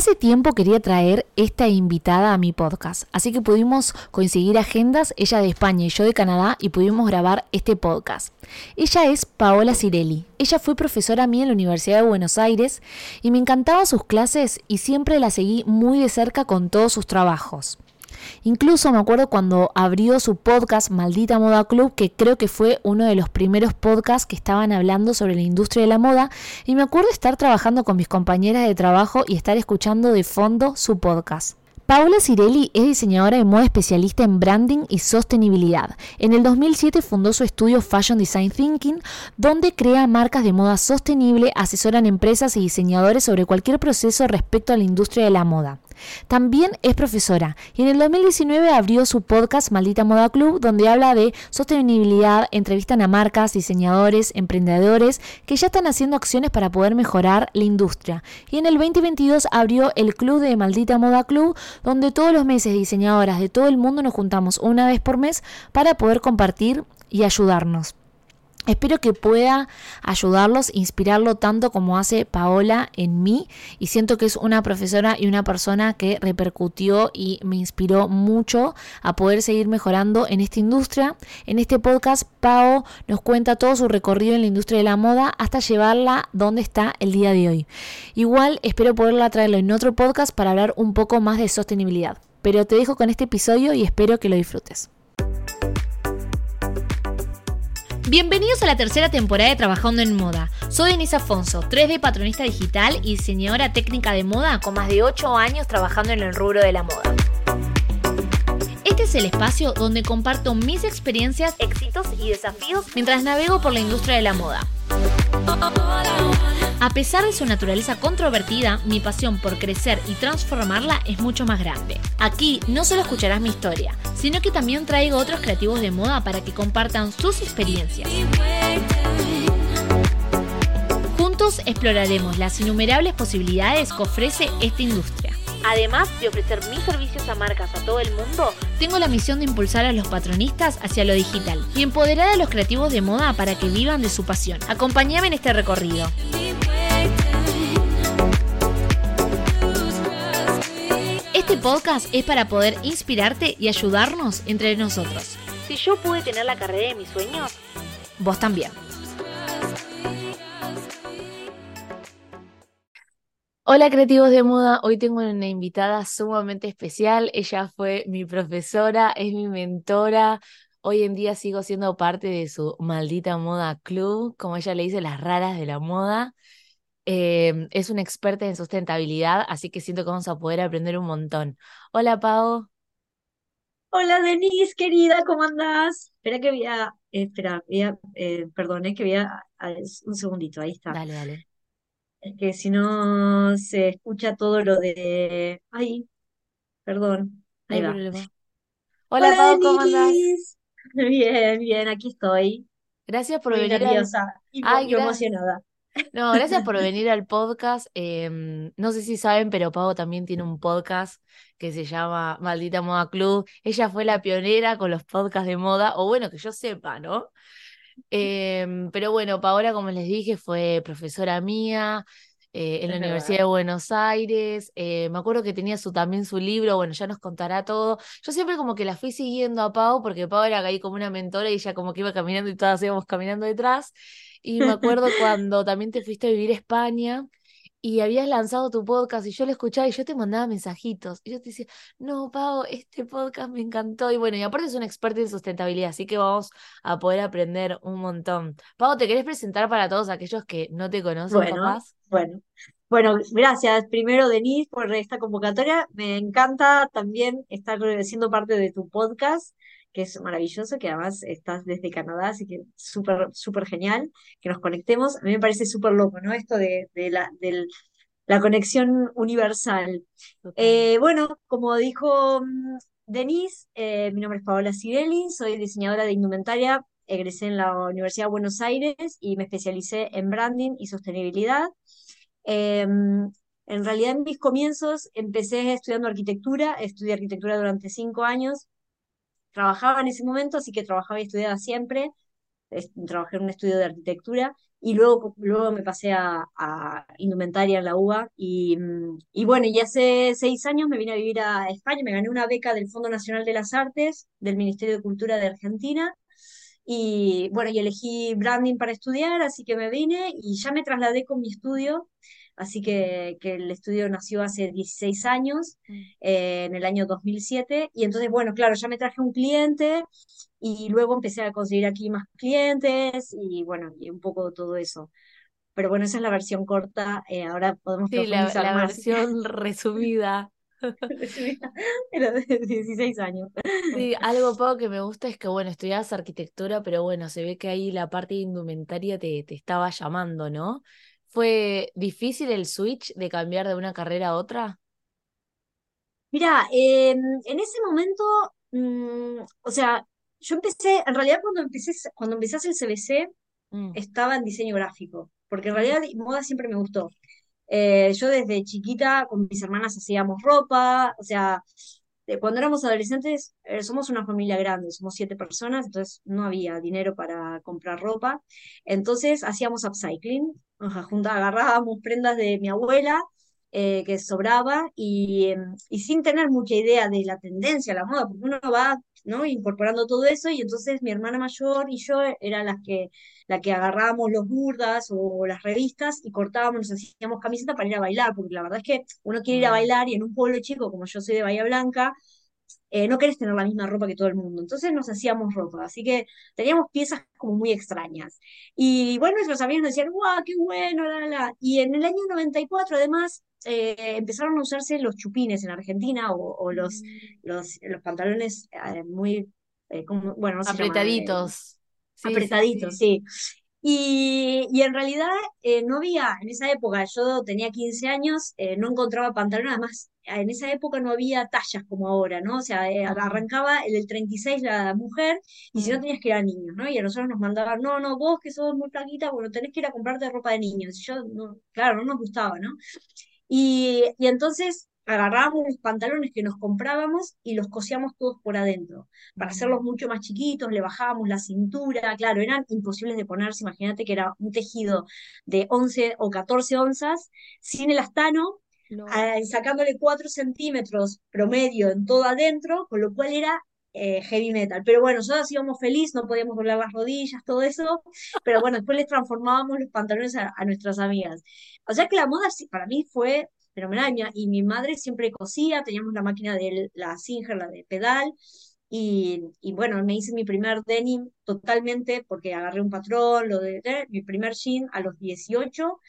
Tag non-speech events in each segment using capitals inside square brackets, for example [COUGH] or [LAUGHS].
Hace tiempo quería traer esta invitada a mi podcast, así que pudimos coincidir agendas, ella de España y yo de Canadá, y pudimos grabar este podcast. Ella es Paola Cirelli. Ella fue profesora mía en la Universidad de Buenos Aires y me encantaban sus clases y siempre la seguí muy de cerca con todos sus trabajos. Incluso me acuerdo cuando abrió su podcast Maldita Moda Club, que creo que fue uno de los primeros podcasts que estaban hablando sobre la industria de la moda, y me acuerdo estar trabajando con mis compañeras de trabajo y estar escuchando de fondo su podcast. Paola Cirelli es diseñadora de moda especialista en branding y sostenibilidad. En el 2007 fundó su estudio Fashion Design Thinking, donde crea marcas de moda sostenible, asesoran empresas y diseñadores sobre cualquier proceso respecto a la industria de la moda. También es profesora y en el 2019 abrió su podcast Maldita Moda Club, donde habla de sostenibilidad, entrevistan a marcas, diseñadores, emprendedores que ya están haciendo acciones para poder mejorar la industria. Y en el 2022 abrió el Club de Maldita Moda Club, donde todos los meses diseñadoras de todo el mundo nos juntamos una vez por mes para poder compartir y ayudarnos. Espero que pueda ayudarlos, inspirarlo tanto como hace Paola en mí y siento que es una profesora y una persona que repercutió y me inspiró mucho a poder seguir mejorando en esta industria. En este podcast Pao nos cuenta todo su recorrido en la industria de la moda hasta llevarla donde está el día de hoy. Igual espero poderla traerlo en otro podcast para hablar un poco más de sostenibilidad. Pero te dejo con este episodio y espero que lo disfrutes. Bienvenidos a la tercera temporada de Trabajando en Moda. Soy Denise Afonso, 3D patronista digital y diseñadora técnica de moda con más de 8 años trabajando en el rubro de la moda. Este es el espacio donde comparto mis experiencias, éxitos y desafíos mientras navego por la industria de la moda. A pesar de su naturaleza controvertida, mi pasión por crecer y transformarla es mucho más grande. Aquí no solo escucharás mi historia, sino que también traigo otros creativos de moda para que compartan sus experiencias. Juntos exploraremos las innumerables posibilidades que ofrece esta industria. Además de ofrecer mis servicios a marcas a todo el mundo, tengo la misión de impulsar a los patronistas hacia lo digital y empoderar a los creativos de moda para que vivan de su pasión. Acompáñame en este recorrido. Este podcast es para poder inspirarte y ayudarnos entre nosotros. Si yo pude tener la carrera de mis sueños, vos también. Hola creativos de moda, hoy tengo una invitada sumamente especial. Ella fue mi profesora, es mi mentora. Hoy en día sigo siendo parte de su maldita moda club, como ella le dice, las raras de la moda. Em, es una experta en sustentabilidad, así que siento que vamos a poder aprender un montón. Hola Pau. Hola Denise, querida, ¿cómo andás? Espera que voy a, eh, espera, voy a, eh, perdone que voy a, a- un segundito, ahí está. Dale, dale. Es que si no se escucha todo lo de, ay, perdón, ahí va. problema. Hola Hola Pau, ¿cómo andás? [LAUGHS] Bien, bien, aquí estoy, Gracias por muy venir nerviosa y, Ay, y emocionada. No, gracias por venir al podcast. Em, no sé si saben, pero Pau también tiene un podcast que se llama Maldita Moda Club. Ella fue la pionera con los podcasts de moda, o bueno, que yo sepa, ¿no? Em, pero bueno, Paola, como les dije, fue profesora mía eh, en la Universidad de Buenos Aires. Eh, me acuerdo que tenía su, también su libro, bueno, ya nos contará todo. Yo siempre como que la fui siguiendo a Pau, porque Pau era ahí como una mentora y ella como que iba caminando y todas íbamos caminando detrás. Y me acuerdo [LAUGHS] cuando también te fuiste a vivir a España y habías lanzado tu podcast y yo lo escuchaba y yo te mandaba mensajitos. Y yo te decía, no, Pau, este podcast me encantó. Y bueno, y aparte es una experta en sustentabilidad, así que vamos a poder aprender un montón. Pau, ¿te querés presentar para todos aquellos que no te conocen, Bueno, capaz? bueno, bueno, gracias primero Denise por esta convocatoria. Me encanta también estar siendo parte de tu podcast, que es maravilloso, que además estás desde Canadá, así que súper, súper genial que nos conectemos. A mí me parece súper loco, ¿no? Esto de, de la, del- la conexión universal. Eh, bueno, como dijo mm, Denise, eh, mi nombre es Paola Cirelli, soy diseñadora de indumentaria, egresé en la Universidad de Buenos Aires y me especialicé en branding y sostenibilidad. Eh, en realidad, en mis comienzos empecé estudiando arquitectura, estudié arquitectura durante cinco años, trabajaba en ese momento, así que trabajaba y estudiaba siempre. trabajé en un estudio de arquitectura y luego, luego me pasé a, indumentaria en la UBA y, y, bueno, y hace seis años me vine a vivir a España, me gané una beca del Fondo Nacional de las Artes del Ministerio de Cultura de Argentina y bueno, y elegí branding para estudiar, así que me vine y ya me trasladé con mi estudio así que, que, el estudio nació hace 16 años, mm. eh, en el año 2007, y entonces, bueno, claro, ya me traje un cliente y luego empecé a conseguir aquí más clientes y bueno, y un poco todo eso. Pero bueno, esa es la versión corta, eh, ahora podemos sí, la, la versión [LAUGHS] resumida. Era de 16 años. Sí, [LAUGHS] algo poco que me gusta es que, bueno, estudiabas arquitectura, pero bueno, se ve que ahí la parte indumentaria te, te estaba llamando, ¿no? ¿Fue difícil el switch de cambiar de una carrera a otra? Mira, em, en ese momento, mm, o sea, yo empecé, en realidad cuando empecé, cuando hacer el CBC, mm. estaba en diseño gráfico, porque en realidad moda siempre me gustó. Eh, yo desde chiquita con mis hermanas hacíamos ropa, o sea, cuando éramos adolescentes, eh, somos una familia grande, somos siete personas, entonces no había dinero para comprar ropa. Entonces hacíamos upcycling, junta, agarrábamos prendas de mi abuela eh, que sobraba y, em, y, sin tener mucha idea de la tendencia, la moda, porque uno va ¿no? incorporando todo eso y entonces mi hermana mayor y yo eran las que, la que agarrábamos los burdas o las revistas y cortábamos, nos hacíamos camiseta para ir a bailar, porque la verdad es que uno quiere ir a bailar y en un pueblo chico como yo soy de Bahía Blanca, eh, no querés tener la misma ropa que todo el mundo. Entonces nos hacíamos ropa, así que teníamos piezas como muy extrañas. Y bueno, nuestros amigos nos decían, ¡guau, qué bueno! La, la. Y en el año 94, además, eh, empezaron a usarse los chupines en Argentina o, los, mm. los, los, pantalones eh, muy, como, bueno, apretaditos. apretaditos, sí. Y, y, en realidad no había, en esa época, yo tenía 15 años, no encontraba pantalones, además en esa época no había tallas como ahora, ¿no? O sea, eh, arrancaba el del 36 la mujer y si no tenías que ir a niños, ¿no? Y a nosotros nos mandaban, no, no, vos que sos muy flaquita, bueno, tenés que ir a comprarte ropa de niños. Y yo, no, claro, no nos gustaba, ¿no? Y, y entonces agarrábamos los pantalones que nos comprábamos y los cosíamos todos por adentro, para hacerlos mucho más chiquitos, le bajábamos la cintura, claro, eran imposibles de ponerse, imagínate que era un tejido de 11 o 14 onzas, sin el astano, sacándole 4 centímetros promedio en todo adentro, con lo cual era eh, heavy metal. Pero bueno, nosotros íbamos felices, no podíamos doblar las rodillas, todo eso, pero bueno, después les transformábamos los pantalones a, nuestras amigas. O sea que la moda para mí fue fenomenal, y mi madre siempre cosía, teníamos la máquina de la Singer, la de pedal, y, y, bueno, me hice mi primer denim totalmente porque agarré un patrón, lo de, mi primer jean a los 18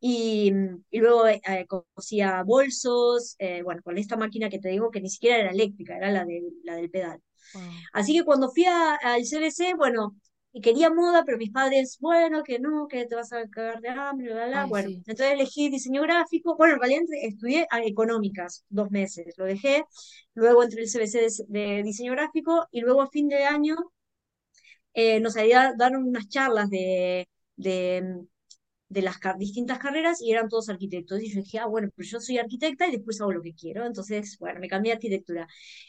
y, y luego eh, cosía bolsos, eh, bueno, con esta máquina que te digo que ni siquiera era eléctrica, era la, de, la del pedal. Así que cuando fui al CBC, bueno, y quería moda, pero mis padres, bueno, que no, que te vas a cagar de hambre, bla, bla, bueno, entonces elegí diseño gráfico, bueno, en realidad estudié económicas dos meses, lo dejé, luego entré el CBC de, diseño gráfico y luego a fin de año eh, nos dieron unas charlas de, de de las distintas carreras y eran todos arquitectos. Y yo dije, ah, bueno, pero yo soy arquitecta y después hago lo que quiero. Entonces, bueno, me cambié a arquitectura.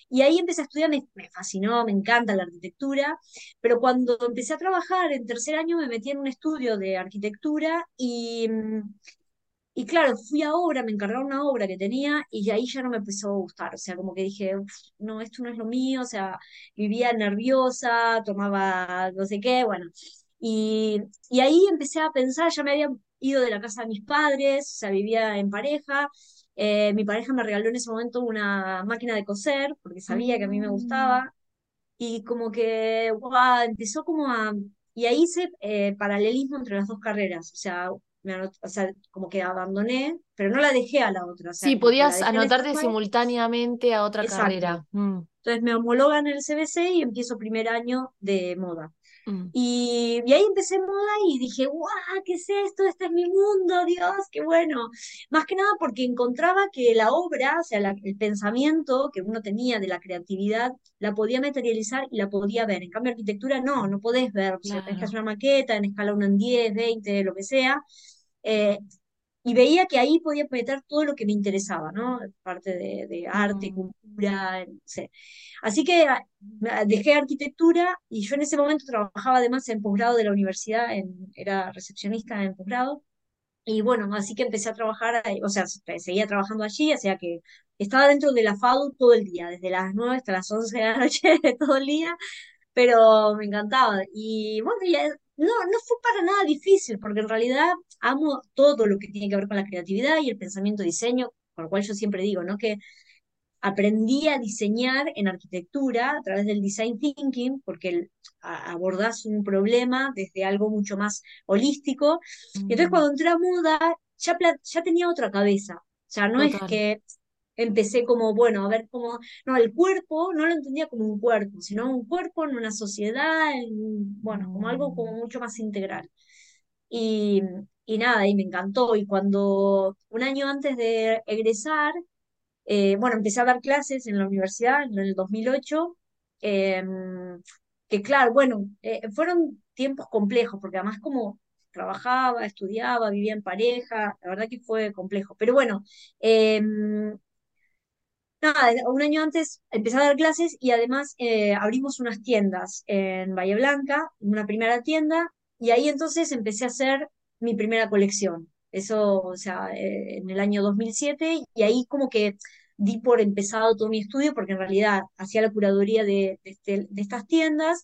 Y ahí empecé a estudiar, me, fascinó, me encanta la arquitectura, pero cuando empecé a trabajar en tercer año me metí en un estudio de arquitectura y... Y claro, fui a obra, me encargaron una obra que tenía y ahí ya no me empezó a gustar. O sea, como que dije, no, esto no es lo mío. O sea, vivía nerviosa, tomaba no sé qué, bueno. Y, y ahí empecé a pensar, ya me había ido de la casa de mis padres, o sea, vivía en pareja. Eh, mi pareja me regaló en ese momento una máquina de coser, porque sabía que a mí me gustaba. Mm. Y como que, wow, empezó como a... Y ahí hice eh, paralelismo entre las dos carreras, o sea, o sea, como que abandoné, pero no la dejé a la otra. sí, podías anotarte simultáneamente a otra carrera. Mm. Entonces me homologan en el CBC y empiezo primer año de moda. Mm. Y, ahí empecé moda y dije, ¡guau! ¿Qué es esto? Este es mi mundo, Dios, qué bueno. Más que nada porque encontraba que la obra, o sea, el pensamiento que uno tenía de la creatividad, la podía materializar y la podía ver. En cambio, arquitectura no, no podés ver. O sea, tenés que hacer una maqueta en escala 1 en 10, 20, lo que sea. Eh, y veía que ahí podía meter todo lo que me interesaba, ¿no? Parte de, arte, Mm. cultura, no sé. Así que ah, dejé arquitectura y yo en ese momento trabajaba además en posgrado de la universidad, en, era recepcionista en posgrado. Y bueno, así que empecé a trabajar, ahí, o sea, seguía trabajando allí, o sea que estaba dentro de la FADU todo el día, desde las 9 hasta las 11 de la [LAUGHS] noche, todo el día, pero me encantaba. Y bueno, ya, no, no fue para nada difícil, porque en realidad amo todo lo que tiene que ver con la creatividad y el pensamiento diseño, por lo cual yo siempre digo, ¿no? Que aprendí a diseñar en arquitectura a través del design thinking, porque abordás un problema desde algo mucho más holístico. Y entonces Mm. cuando entré a moda, ya, ya tenía otra cabeza. O sea, no es que empecé como, bueno, a ver cómo, no, el cuerpo no lo entendía como un cuerpo, sino un cuerpo en una sociedad, en, bueno, como algo como Mm. mucho más integral. Y, y nada, y me encantó. Y cuando un año antes de egresar, eh, bueno, empecé a dar clases en la universidad en el 2008, eh, que claro, bueno, eh, fueron tiempos complejos, porque además como trabajaba, estudiaba, vivía en pareja, la verdad que fue complejo. Pero bueno, eh, un año antes empecé a dar clases y además eh, abrimos unas tiendas en Bahía Blanca, una primera tienda, y ahí entonces empecé a hacer mi primera colección. Eso, o sea, eh, en el año 2007, y ahí como que di por empezado todo mi estudio, porque en realidad hacía la curaduría de, este, estas tiendas,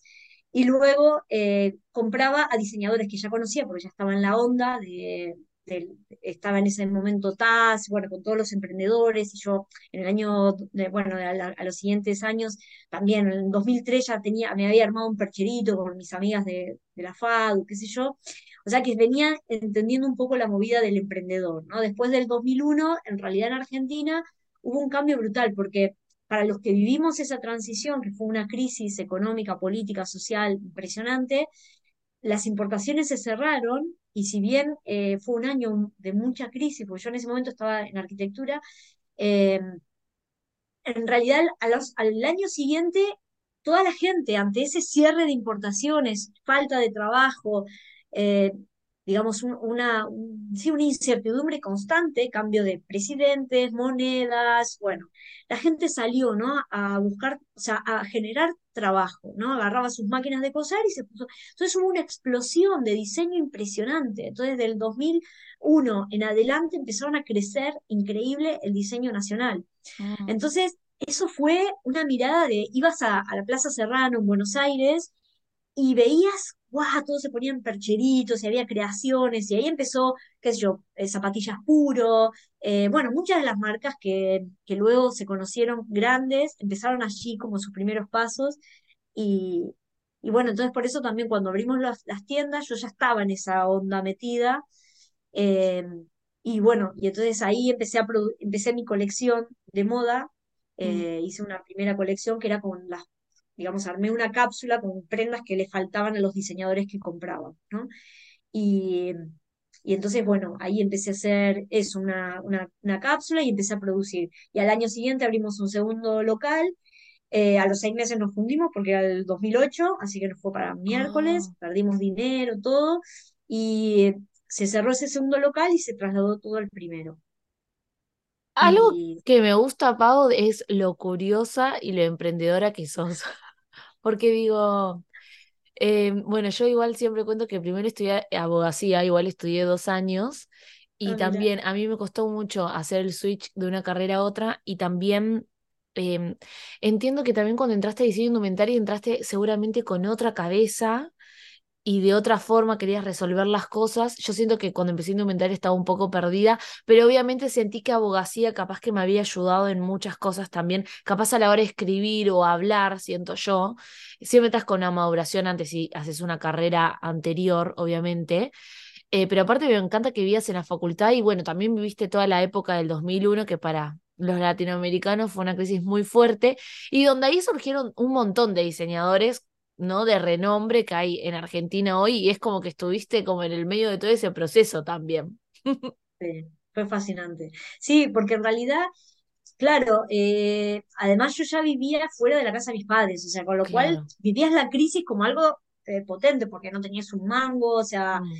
y luego eh, compraba a diseñadores que ya conocía, porque ya estaba en la onda de, de, estaba en ese momento TAS, bueno, con todos los emprendedores, y yo en el año, de, bueno, a, la, a, los siguientes años, también en 2003 ya tenía, me había armado un percherito con mis amigas de, de la FADU, qué sé yo, o sea que venía entendiendo un poco la movida del emprendedor, ¿no? Después del 2001, en realidad en Argentina hubo un cambio brutal, porque para los que vivimos esa transición, que fue una crisis económica, política, social impresionante, las importaciones se cerraron y si bien eh, fue un año de mucha crisis, porque yo en ese momento estaba en arquitectura, eh, en realidad a los, al año siguiente toda la gente ante ese cierre de importaciones, falta de trabajo, eh, digamos, un, una, un, sí, una incertidumbre constante, cambio de presidentes, monedas, bueno, la gente salió, ¿no? A buscar, o sea, a generar trabajo, ¿no? Agarraba sus máquinas de coser y se puso. Entonces hubo una explosión de diseño impresionante. Entonces, del 2001 en adelante empezaron a crecer increíble el diseño nacional. Mm. Entonces, eso fue una mirada de, ibas a, a la Plaza Serrano en Buenos Aires y veías, guau, todos se ponían percheritos y había creaciones y ahí empezó, qué sé yo, eh, zapatillas puro, eh, bueno, muchas de las marcas que, que luego se conocieron grandes empezaron allí como sus primeros pasos y, y bueno, entonces por eso también cuando abrimos las, las tiendas yo ya estaba en esa onda metida. Eh, y bueno, y entonces ahí empecé, a empecé mi colección de moda, eh, mm. hice una primera colección que era con las, digamos, armé una cápsula con prendas que le faltaban a los diseñadores que compraban, ¿no? Y, y entonces, bueno, ahí empecé a hacer eso, una, una, una, cápsula y empecé a producir. Y al año siguiente abrimos un segundo local. Eh, a los seis meses nos fundimos porque era el 2008, así que nos fue para miércoles, Ah. perdimos dinero, todo. Y se cerró ese segundo local y se trasladó todo al primero. Algo Y que me gusta, Pau, es lo curiosa y lo emprendedora que sos. [LAUGHS] Porque digo, eh, bueno, yo igual siempre cuento que primero estudié abogacía, igual estudié dos años, y ah, mira, también a mí me costó mucho hacer el switch de una carrera a otra, y también em, entiendo que también cuando entraste a diseño indumentario entraste seguramente con otra cabeza y de otra forma querías resolver las cosas. Yo siento que cuando empecé a indumentaria estaba un poco perdida, pero obviamente sentí que abogacía capaz que me había ayudado en muchas cosas también, capaz a la hora de escribir o hablar, siento yo. Siempre estás con una maduración antes si haces una carrera anterior, obviamente. Eh, pero aparte me encanta que vivías en la facultad y bueno, también viviste toda la época del 2001 que para los latinoamericanos fue una crisis muy fuerte y donde ahí surgieron un montón de diseñadores ¿no? de renombre que hay en Argentina hoy y es como que estuviste como en el medio de todo ese proceso también. [LAUGHS] sí, fue fascinante. Sí, porque en realidad, claro, eh, además yo ya vivía fuera de la casa de mis padres, o sea, con lo cual vivías la crisis como algo eh, potente, porque no tenías un mango, o sea, Mm.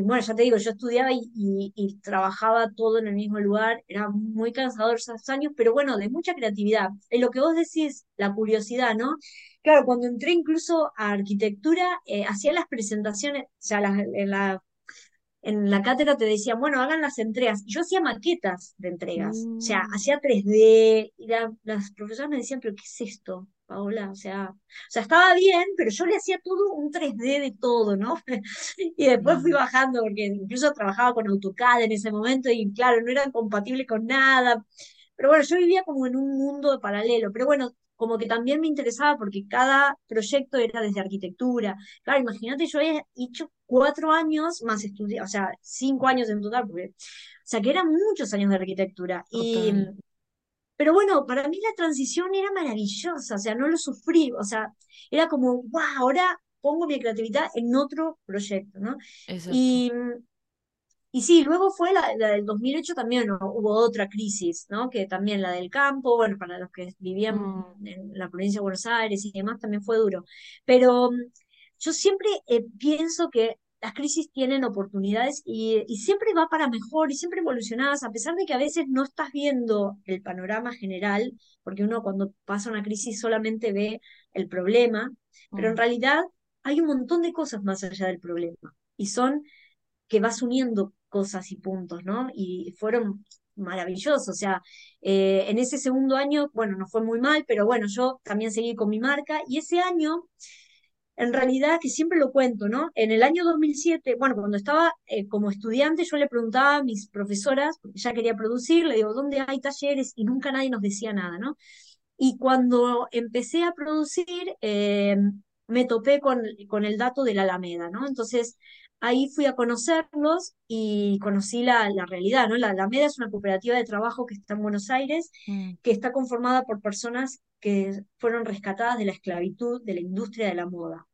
Bueno, ya te digo, yo estudiaba y, trabajaba todo en el mismo lugar, era muy cansador esos años, pero bueno, de mucha creatividad. En lo que vos decís, la curiosidad, ¿no? Claro, cuando entré incluso a arquitectura, eh, hacía las presentaciones, o sea, en la en la cátedra te decían, bueno, hagan las entregas. yo hacía maquetas de entregas, o sea, mm. hacía 3D, y las profesoras me decían, pero ¿qué es esto, Paola? O sea, o sea, estaba bien, pero yo le hacía todo un 3D de todo, ¿no? [LAUGHS] y después fui bajando, porque incluso trabajaba con AutoCAD en ese momento, y claro, no eran compatibles con nada. Pero bueno, yo vivía como en un mundo paralelo. Pero bueno, como que también me interesaba porque cada proyecto era desde arquitectura. Claro, imagínate, yo había hecho cuatro años más estudiar, o sea, cinco años en total, porque, o sea, que eran muchos años de arquitectura. Y, pero bueno, para mí la transición era maravillosa, o sea, no lo sufrí, o sea, era como, wow, ahora pongo mi creatividad en otro proyecto, ¿no? Y y sí, luego fue la, del 2008 también hubo otra crisis, ¿no? Que también la del campo, bueno, para los que vivían mm. en la provincia de Buenos Aires y demás, también fue duro. Pero yo siempre eh, pienso que las crisis tienen oportunidades y, y, siempre va para mejor y siempre evolucionadas, a pesar de que a veces no estás viendo el panorama general, porque uno cuando pasa una crisis solamente ve el problema, pero en mm. realidad hay un montón de cosas más allá del problema y son que vas uniendo cosas y puntos, ¿no? Y fueron maravillosos, o sea, eh, en ese segundo año, bueno, no fue muy mal, pero bueno, yo también seguí con mi marca y ese año, en realidad, que siempre lo cuento, ¿no? En el año 2007, bueno, cuando estaba eh, como estudiante, yo le preguntaba a mis profesoras, porque ya quería producir, le digo, ¿dónde hay talleres? Y nunca nadie nos decía nada, ¿no? Y cuando empecé a producir, eh, me topé con, con el dato de la Alameda, ¿no? Entonces, ahí fui a conocerlos y conocí la, realidad, ¿no? La Alameda es una cooperativa de trabajo que está en Buenos Aires, mm. que está conformada por personas que fueron rescatadas de la esclavitud de la industria de la moda.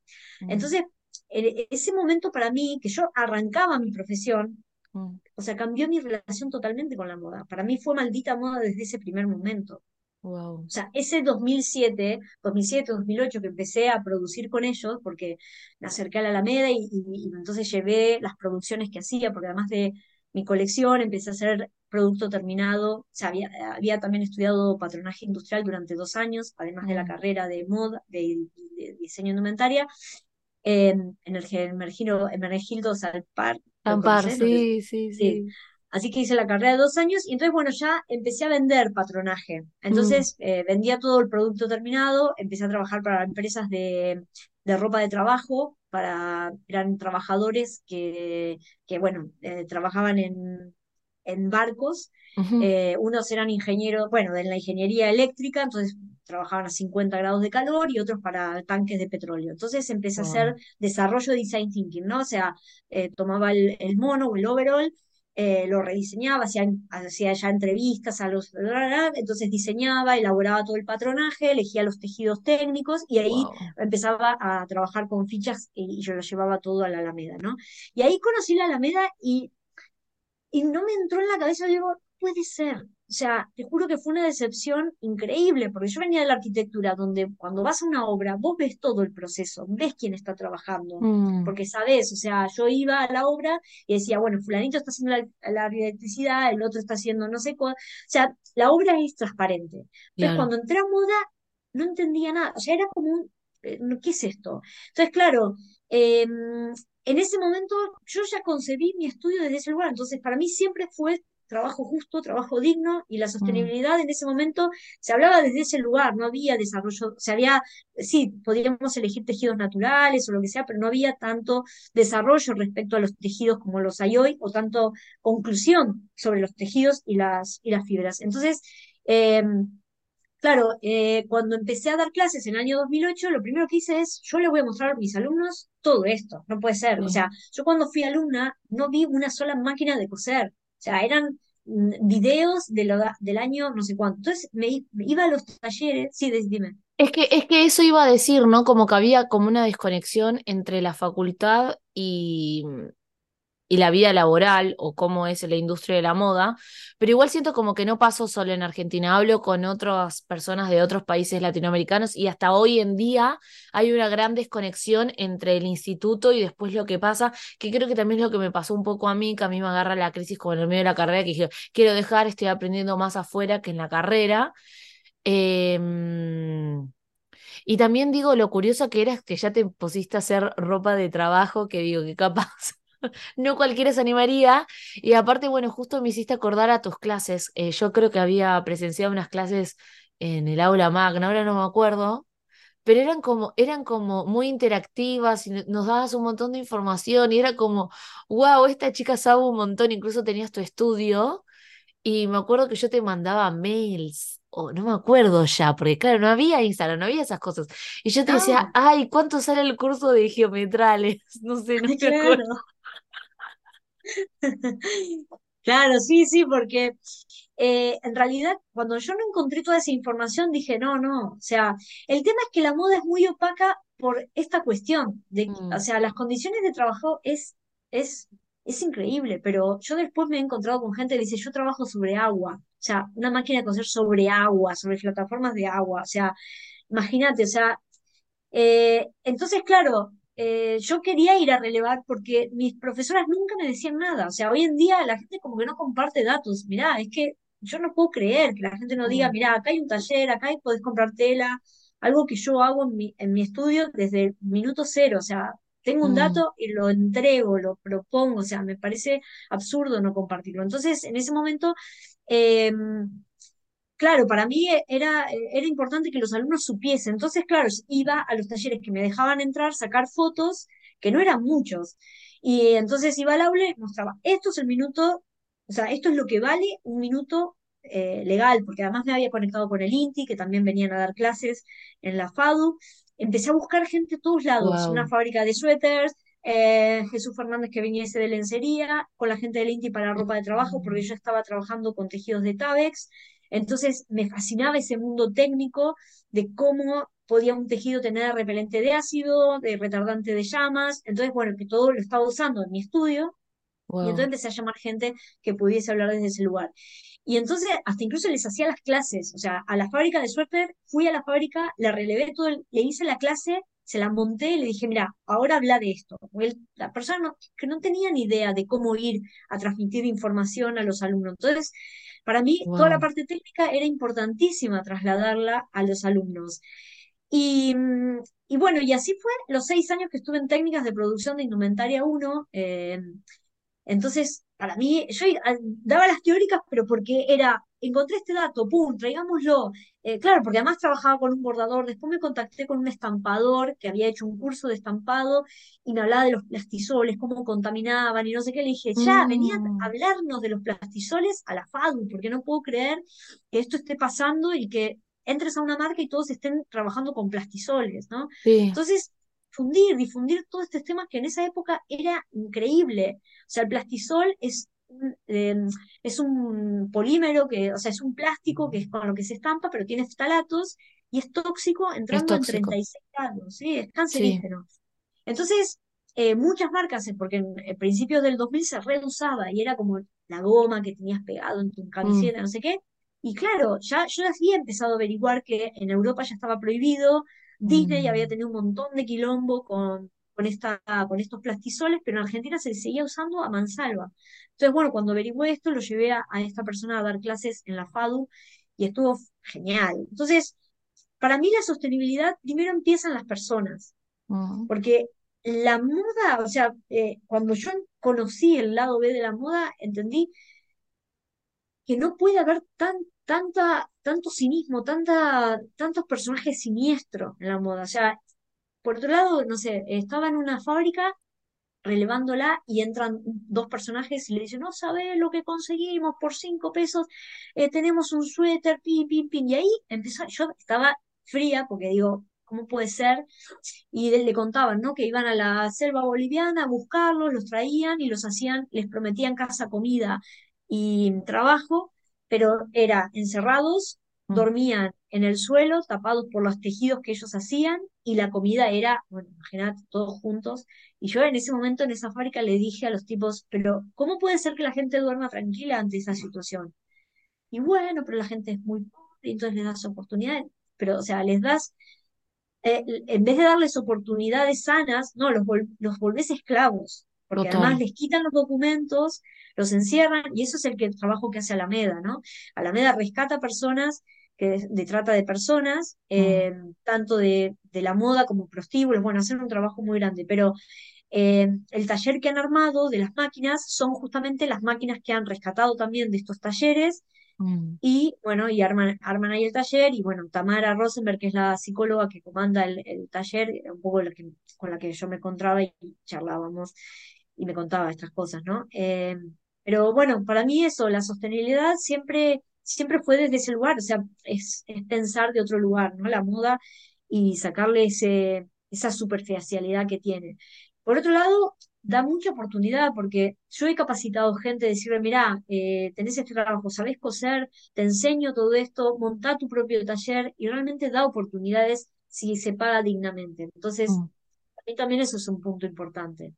Mm. Entonces, en ese momento para mí, que yo arrancaba mi profesión, mm. o sea, cambió mi relación totalmente con la moda. Para mí fue maldita moda desde ese primer momento. O sea, ese 2007, 2007, 2008 que empecé a producir con ellos, porque me acerqué a la Alameda y, entonces llevé las producciones que hacía, porque además de mi colección empecé a hacer producto terminado. O sea, había, también estudiado patronaje industrial durante dos años, además de la carrera de moda, de, diseño indumentaria, en el Hermenegildo Salpar. Salpar, sí, sí, sí. Así que hice la carrera de dos años y entonces, bueno, ya empecé a vender patronaje. Entonces, mm. eh, vendía todo el producto terminado, empecé a trabajar para empresas de, ropa de trabajo, para, eran trabajadores que, que bueno, eh, trabajaban en, en barcos. Eh, unos eran ingenieros, bueno, de la ingeniería eléctrica, entonces trabajaban a 50 grados de calor y otros para tanques de petróleo. Entonces empecé a hacer desarrollo de design thinking, ¿no? O sea, tomaba el, el mono o el overall eh, lo rediseñaba, hacía, hacía ya entrevistas a los... Entonces diseñaba, elaboraba todo el patronaje, elegía los tejidos técnicos y ahí empezaba a trabajar con fichas y, yo lo llevaba todo a la Alameda, ¿no? Y ahí conocí la Alameda y, y no me entró en la cabeza, digo, puede ser, o sea, te juro que fue una decepción increíble, porque yo venía de la arquitectura, donde cuando vas a una obra, vos ves todo el proceso, ves quién está trabajando, mm. porque sabes, o sea, yo iba a la obra y decía, bueno, fulanito está haciendo la, electricidad, el otro está haciendo no sé cuál, o sea, la obra es transparente. Entonces, cuando entré a moda, no entendía nada, o sea, era como un, eh, ¿qué es esto? Entonces, claro, em, en ese momento yo ya concebí mi estudio desde ese lugar, entonces para mí siempre fue trabajo justo, trabajo digno, y la mm. sostenibilidad en ese momento se hablaba desde ese lugar, no había desarrollo, se había, sí, podíamos elegir tejidos naturales o lo que sea, pero no había tanto desarrollo respecto a los tejidos como los hay hoy, o tanto conclusión sobre los tejidos y las, y las fibras. Entonces, em, Claro, eh, cuando empecé a dar clases en el año 2008, lo primero que hice es, yo les voy a mostrar a mis alumnos todo esto, no puede ser. O sea, yo cuando fui alumna no vi una sola máquina de coser, sea, eran mm, videos de lo, del año no sé cuánto. Entonces me, iba a los talleres, sí, dime. Es que, es que eso iba a decir, ¿no? Como que había como una desconexión entre la facultad y, y la vida laboral o cómo es la industria de la moda, pero igual siento como que no paso solo en Argentina, hablo con otras personas de otros países latinoamericanos y hasta hoy en día hay una gran desconexión entre el instituto y después lo que pasa, que creo que también es lo que me pasó un poco a mí, que a mí me agarra la crisis como el medio de la carrera, que dije, quiero dejar, estoy aprendiendo más afuera que en la carrera. Em, y también digo, lo curioso que era que ya te pusiste a hacer ropa de trabajo, que digo, que capaz [LAUGHS] no cualquiera se animaría. Y aparte, bueno, justo me hiciste acordar a tus clases. Eh, yo creo que había presenciado unas clases en el aula magna, ahora no me acuerdo, pero eran como, eran como muy interactivas y nos dabas un montón de información y era como, wow, esta chica sabe un montón, incluso tenías tu estudio. Y me acuerdo que yo te mandaba mails, o no me acuerdo ya, porque claro, no había Instagram, no había esas cosas. Y yo te decía, Ah, ay, ¿cuánto sale el curso de geometrales? [LAUGHS] No sé, no me claro. acuerdo. [LAUGHS] Claro, sí, sí, porque eh, en realidad cuando yo no encontré toda esa información dije, no, no, o sea, el tema es que la moda es muy opaca por esta cuestión, de, que- o Mm, sea, las condiciones de trabajo es, es, es increíble, pero yo después me he encontrado con gente que dice, yo trabajo sobre agua, o sea, una máquina de coser sobre agua, sobre plataformas de agua, o sea, imagínate, o sea, eh, entonces, claro, eh, yo quería ir a relevar porque mis profesoras nunca me decían nada. O sea, hoy en día la gente como que no comparte datos. Mirá, es que yo no puedo creer que la gente no diga, mm, mirá, acá hay un taller, acá hay- podés comprar tela, algo que yo hago en mi, en mi estudio desde el minuto cero. O sea, tengo un mm, dato y lo entrego, lo propongo. O sea, me parece absurdo no compartirlo. Entonces, en ese momento... em, Claro, para mí e- era, era importante que los alumnos supiesen. Entonces, claro, iba a los talleres que me dejaban entrar, sacar fotos, que no eran muchos. Y entonces iba al aula y mostraba, esto es el minuto, o sea, esto es lo que vale un minuto eh, legal, porque además me había conectado con el INTI, que también venían a dar clases en la FADU. Empecé a buscar gente de todos lados, una fábrica de suéteres, eh, Jesús Fernández que viniese de lencería, con la gente del INTI para ropa de trabajo, porque yo estaba trabajando con tejidos de Tabex. Entonces me fascinaba ese mundo técnico de cómo podía un tejido tener repelente de ácido, de retardante de llamas. Entonces, bueno, que todo lo estaba usando en mi estudio. Y entonces empecé a llamar gente que pudiese hablar desde ese lugar. Y entonces hasta incluso les hacía las clases. O sea, a la fábrica de suéter, fui a la fábrica, la relevé todo, el- le hice la clase, se la monté y le dije, mira, ahora habla de esto. Él- la persona no- que no tenía ni idea de cómo ir a transmitir información a los alumnos. Entonces, para mí, toda la parte técnica era importantísima trasladarla a los alumnos. Y, mm, y bueno, y así fue los seis años que estuve en técnicas de producción de indumentaria uno eh, entonces, para mí, yo ah, daba las teóricas, pero porque era, encontré este dato, pum, traigámoslo. Eh, claro, porque además trabajaba con un bordador, después me contacté con un estampador que había hecho un curso de estampado y me hablaba de los plastisoles, cómo contaminaban y no sé qué. Le dije, ya, venían a mm, hablarnos de los plastisoles a la FADU, porque no puedo creer que esto esté pasando y que entres a una marca y todos estén trabajando con plastisoles, ¿no? sí, Entonces, difundir, difundir todos estos temas que en esa época era increíble. O sea, el plastisol es eh, es un polímero que, o sea, es un plástico que es con lo que se estampa, pero tiene ftalatos y es tóxico es entrando en tóxico, 36 grados, ¿sí? Es sí, cancerígeno. Entonces, eh, muchas marcas, eh, porque en, en principios del 2000 se reusaba y era como la goma que tenías pegado en tu mm, camiseta, no sé qué. Y claro, ya yo había empezado a averiguar que en Europa ya estaba prohibido, Disney había mm, tenido un montón de quilombo con, con, esta, con estos plastisoles, pero en Argentina se seguía usando a mansalva. Entonces, bueno, cuando averigué esto, lo llevé a, a esta persona a dar clases en la FADU y estuvo genial. Entonces, para mí la sostenibilidad primero empieza en las personas. mm, Porque la moda, o sea, eh, cuando yo conocí el lado B de la moda, entendí que no puede haber tan, tanta, tanto cinismo, tanta, tantos personajes siniestros en la moda. O sea, por otro lado, no sé, estaba en una fábrica relevándola y entran dos personajes y le dicen, no sabes lo que conseguimos por cinco pesos, eh, tenemos un suéter, pim, pim, pim. Y ahí empezó, yo estaba fría porque digo, ¿cómo puede ser? Y de- le contaban, ¿no? Que iban a la selva boliviana a buscarlos, los traían y los hacían, les prometían casa, comida y trabajo, pero era encerrados. Dormían en el suelo, tapados por los tejidos que ellos hacían, y la comida era, bueno, imagínate, todos juntos. Y yo en ese momento en esa fábrica le dije a los tipos, pero ¿cómo puede ser que la gente duerma tranquila ante esa situación? Y bueno, pero la gente es muy pobre, entonces les das oportunidades, pero o sea, les das, eh, en vez de darles oportunidades sanas, no, los, vol- los volvés esclavos, porque Total. además les quitan los documentos, los encierran, y eso es el, que, el trabajo que hace Alameda, ¿no? Alameda rescata personas que de, de trata de personas, Mm. eh, tanto de, de la moda como prostíbulos, bueno, hacen un trabajo muy grande, pero eh, el taller que han armado de las máquinas son justamente las máquinas que han rescatado también de estos talleres Mm. y bueno, y arman, arman ahí el taller y bueno, Tamara Rosenberg, que es la psicóloga que comanda el, el taller, un poco la que, con la que yo me encontraba y charlábamos y me contaba estas cosas, ¿no? Eh, pero bueno, para mí eso, la sostenibilidad siempre, siempre fue desde ese lugar, o sea, es, es pensar de otro lugar, ¿no? La moda y sacarle ese, esa superficialidad que tiene. Por otro lado, da mucha oportunidad porque yo he capacitado gente de decirle, mirá, eh, tenés este trabajo, sabés coser, te enseño todo esto, montá tu propio taller y realmente da oportunidades si se paga dignamente. Entonces, Mm. a mí también eso es un punto importante.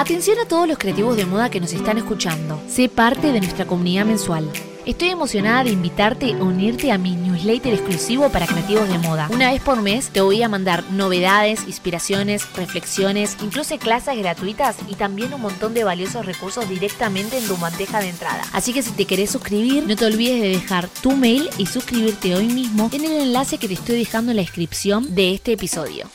Atención a todos los creativos de moda que nos están escuchando. Sé parte de nuestra comunidad mensual. Estoy emocionada de invitarte a unirte a mi newsletter exclusivo para creativos de moda. Una vez por mes te voy a mandar novedades, inspiraciones, reflexiones, incluso clases gratuitas y también un montón de valiosos recursos directamente en tu bandeja de entrada. Así que si te querés suscribir, no te olvides de dejar tu mail y suscribirte hoy mismo en el enlace que te estoy dejando en la descripción de este episodio.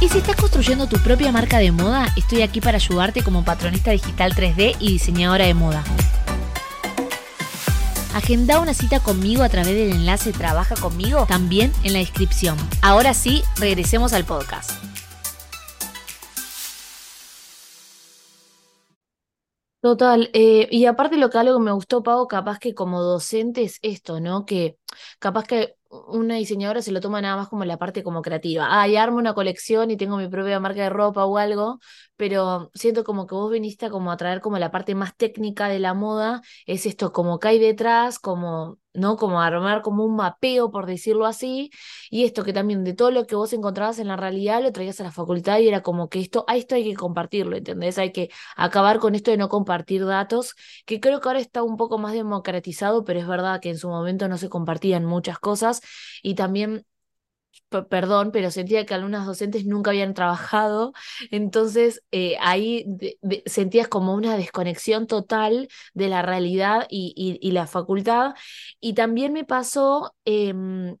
Y si estás construyendo tu propia marca de moda, estoy aquí para ayudarte como patronista digital 3D y diseñadora de moda. Agenda una cita conmigo a través del enlace Trabaja conmigo también en la descripción. Ahora sí, regresemos al podcast. Total, eh, y aparte lo que algo que me gustó, Pau, capaz que como docente es esto, ¿no? Que capaz que una diseñadora se lo toma nada más como la parte como creativa. Ah, y armo una colección y tengo mi propia marca de ropa o algo, pero siento como que vos viniste a como a traer como la parte más técnica de la moda, es esto como que hay detrás, como, ¿no? Como armar como un mapeo, por decirlo así, y esto que también de todo lo que vos encontrabas en la realidad lo traías a la facultad y era como que esto, a esto hay que compartirlo, ¿entendés? Hay que acabar con esto de no compartir datos, que creo que ahora está un poco más democratizado, pero es verdad que en su momento no se compartían muchas cosas y también perdón, pero sentía que algunas docentes nunca habían trabajado, entonces eh, ahí de- de- sentías como una desconexión total de la realidad y, y- y la facultad. Y también me pasó em,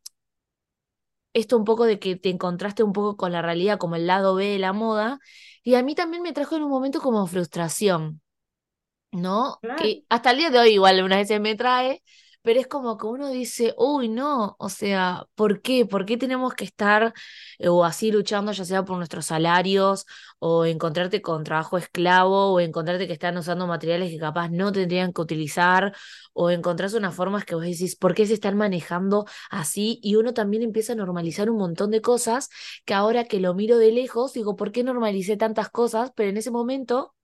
esto un poco de que te encontraste un poco con la realidad como el lado B de la moda, y a mí también me trajo en un momento como frustración. ¿no? Claro. Que hasta el día de hoy igual algunas veces me trae, pero es como que uno dice, uy, no, o sea, ¿por qué? ¿Por qué tenemos que estar eh, o así luchando, ya sea por nuestros salarios, o encontrarte con trabajo esclavo, o encontrarte que están usando materiales que capaz no tendrían que utilizar, o encontrarse unas formas que vos decís, ¿por qué se están manejando así? Y uno también empieza a normalizar un montón de cosas que ahora que lo miro de lejos, digo, ¿por qué normalicé tantas cosas? Pero en ese momento...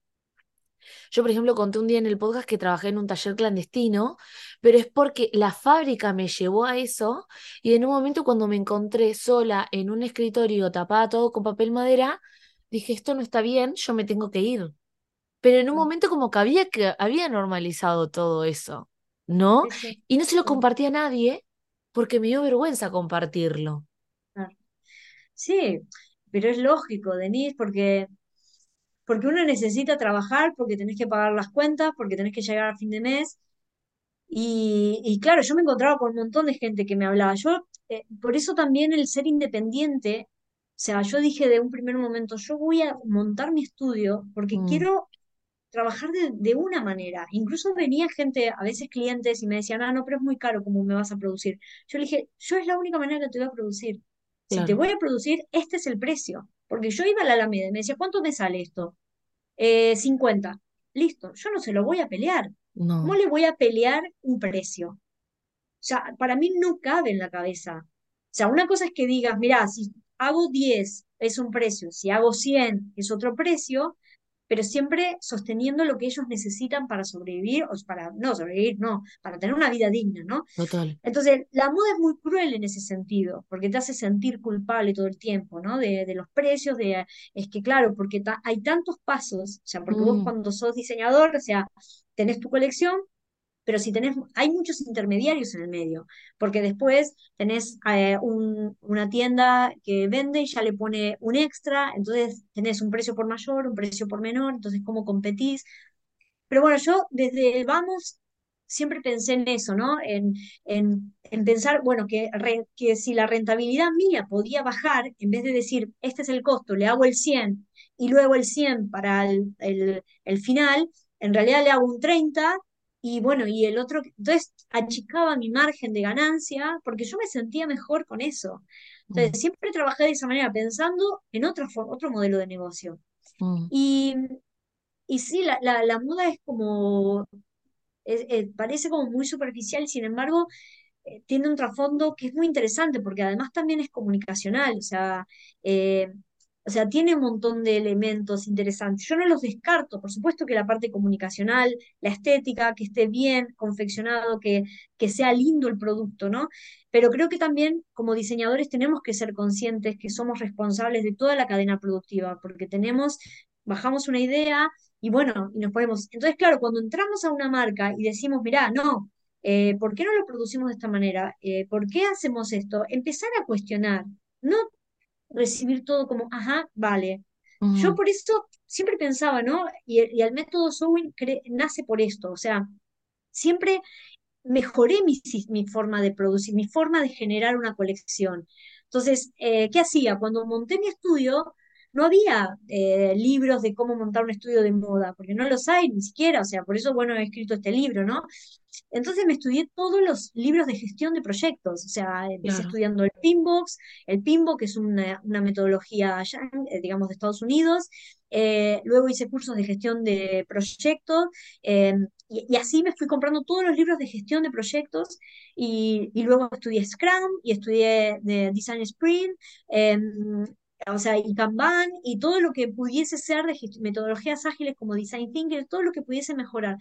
Yo, por ejemplo, conté un día en el podcast que trabajé en un taller clandestino, pero es porque la fábrica me llevó a eso y en un momento cuando me encontré sola en un escritorio tapada todo con papel madera, dije, esto no está bien, yo me tengo que ir. Pero en un momento como que había, que había normalizado todo eso, ¿no? Y no se lo compartí a nadie porque me dio vergüenza compartirlo. Sí, pero es lógico, Denise, porque, porque uno necesita trabajar, porque tenés que pagar las cuentas, porque tenés que llegar a fin de mes. Y, y claro, yo me encontraba con un montón de gente que me hablaba. Yo, eh, por eso también el ser independiente, o sea, yo dije de un primer momento, yo voy a montar mi estudio porque Mm, quiero trabajar de, de una manera. Incluso venía gente, a veces clientes, y me decían, ah, no, pero es muy caro, ¿cómo me vas a producir? Yo le dije, yo es la única manera que te voy a producir. Si te voy a producir, este es el precio. Porque yo iba a la Alameda y me decía, ¿cuánto me sale esto? Eh, 50. Listo, yo no se lo voy a pelear. ¿Cómo no, le voy a pelear un precio? O sea, para mí no cabe en la cabeza. O sea, una cosa es que digas, mira, si hago 10 es un precio, si hago 100 es otro precio, pero siempre sosteniendo lo que ellos necesitan para sobrevivir, o para, no sobrevivir, no, para tener una vida digna, ¿no? Total. Entonces, la moda es muy cruel en ese sentido, porque te hace sentir culpable todo el tiempo, ¿no? De, de los precios, de, es que claro, porque hay tantos pasos, o sea, porque vos Mm, cuando sos diseñador, o sea, tenés tu colección, pero si tenés, hay muchos intermediarios en el medio, porque después tenés eh, un- una tienda que vende y ya le pone un extra, entonces tenés un precio por mayor, un precio por menor, entonces cómo competís. Pero bueno, yo desde el vamos siempre pensé en eso, ¿no? En, en, en pensar, bueno, que, que si la rentabilidad mía podía bajar, en vez de decir, este es el costo, le hago el 100 y luego el 100 para el, el, el final, en realidad le hago un 30 y bueno, y el otro, entonces achicaba mi margen de ganancia porque yo me sentía mejor con eso. mm, Entonces siempre trabajé de esa manera, pensando en otra, for- otro modelo de negocio. mm, Y, y sí, la, la, la moda es como es- eh, parece como muy superficial, sin embargo, eh, tiene un trasfondo que es muy interesante, porque además también es comunicacional, o sea, eh, o sea, tiene un montón de elementos interesantes. Yo no los descarto, por supuesto que la parte comunicacional, la estética, que esté bien confeccionado, que, que sea lindo el producto, ¿no? Pero creo que también como diseñadores tenemos que ser conscientes que somos responsables de toda la cadena productiva, porque tenemos, bajamos una idea y bueno, y nos podemos. Entonces, claro, cuando entramos a una marca y decimos, mirá, no, eh, ¿por qué no lo producimos de esta manera? Eh, ¿por qué hacemos esto? Empezar a cuestionar, no recibir todo como, ajá, vale. Yo por eso siempre pensaba, ¿no? Y, y el método cre- nace por esto, o sea, siempre mejoré mi, mi forma de producir, mi forma de generar una colección. Entonces, eh, ¿qué hacía? Cuando monté mi estudio, no había eh, libros de cómo montar un estudio de moda, porque no los hay ni siquiera, o sea, por eso, bueno, he escrito este libro, ¿no? Entonces me estudié todos los libros de gestión de proyectos, o sea, empecé claro. estudiando el Pinbox, el PIMBO, que es una, una metodología, eh, digamos, de Estados Unidos, eh, luego hice cursos de gestión de proyectos, eh, y, y así me fui comprando todos los libros de gestión de proyectos, y, y luego estudié Scrum, y estudié de Design Sprint, eh, o sea, y Kanban, y todo lo que pudiese ser de metodologías ágiles como Design Thinker, todo lo que pudiese mejorar.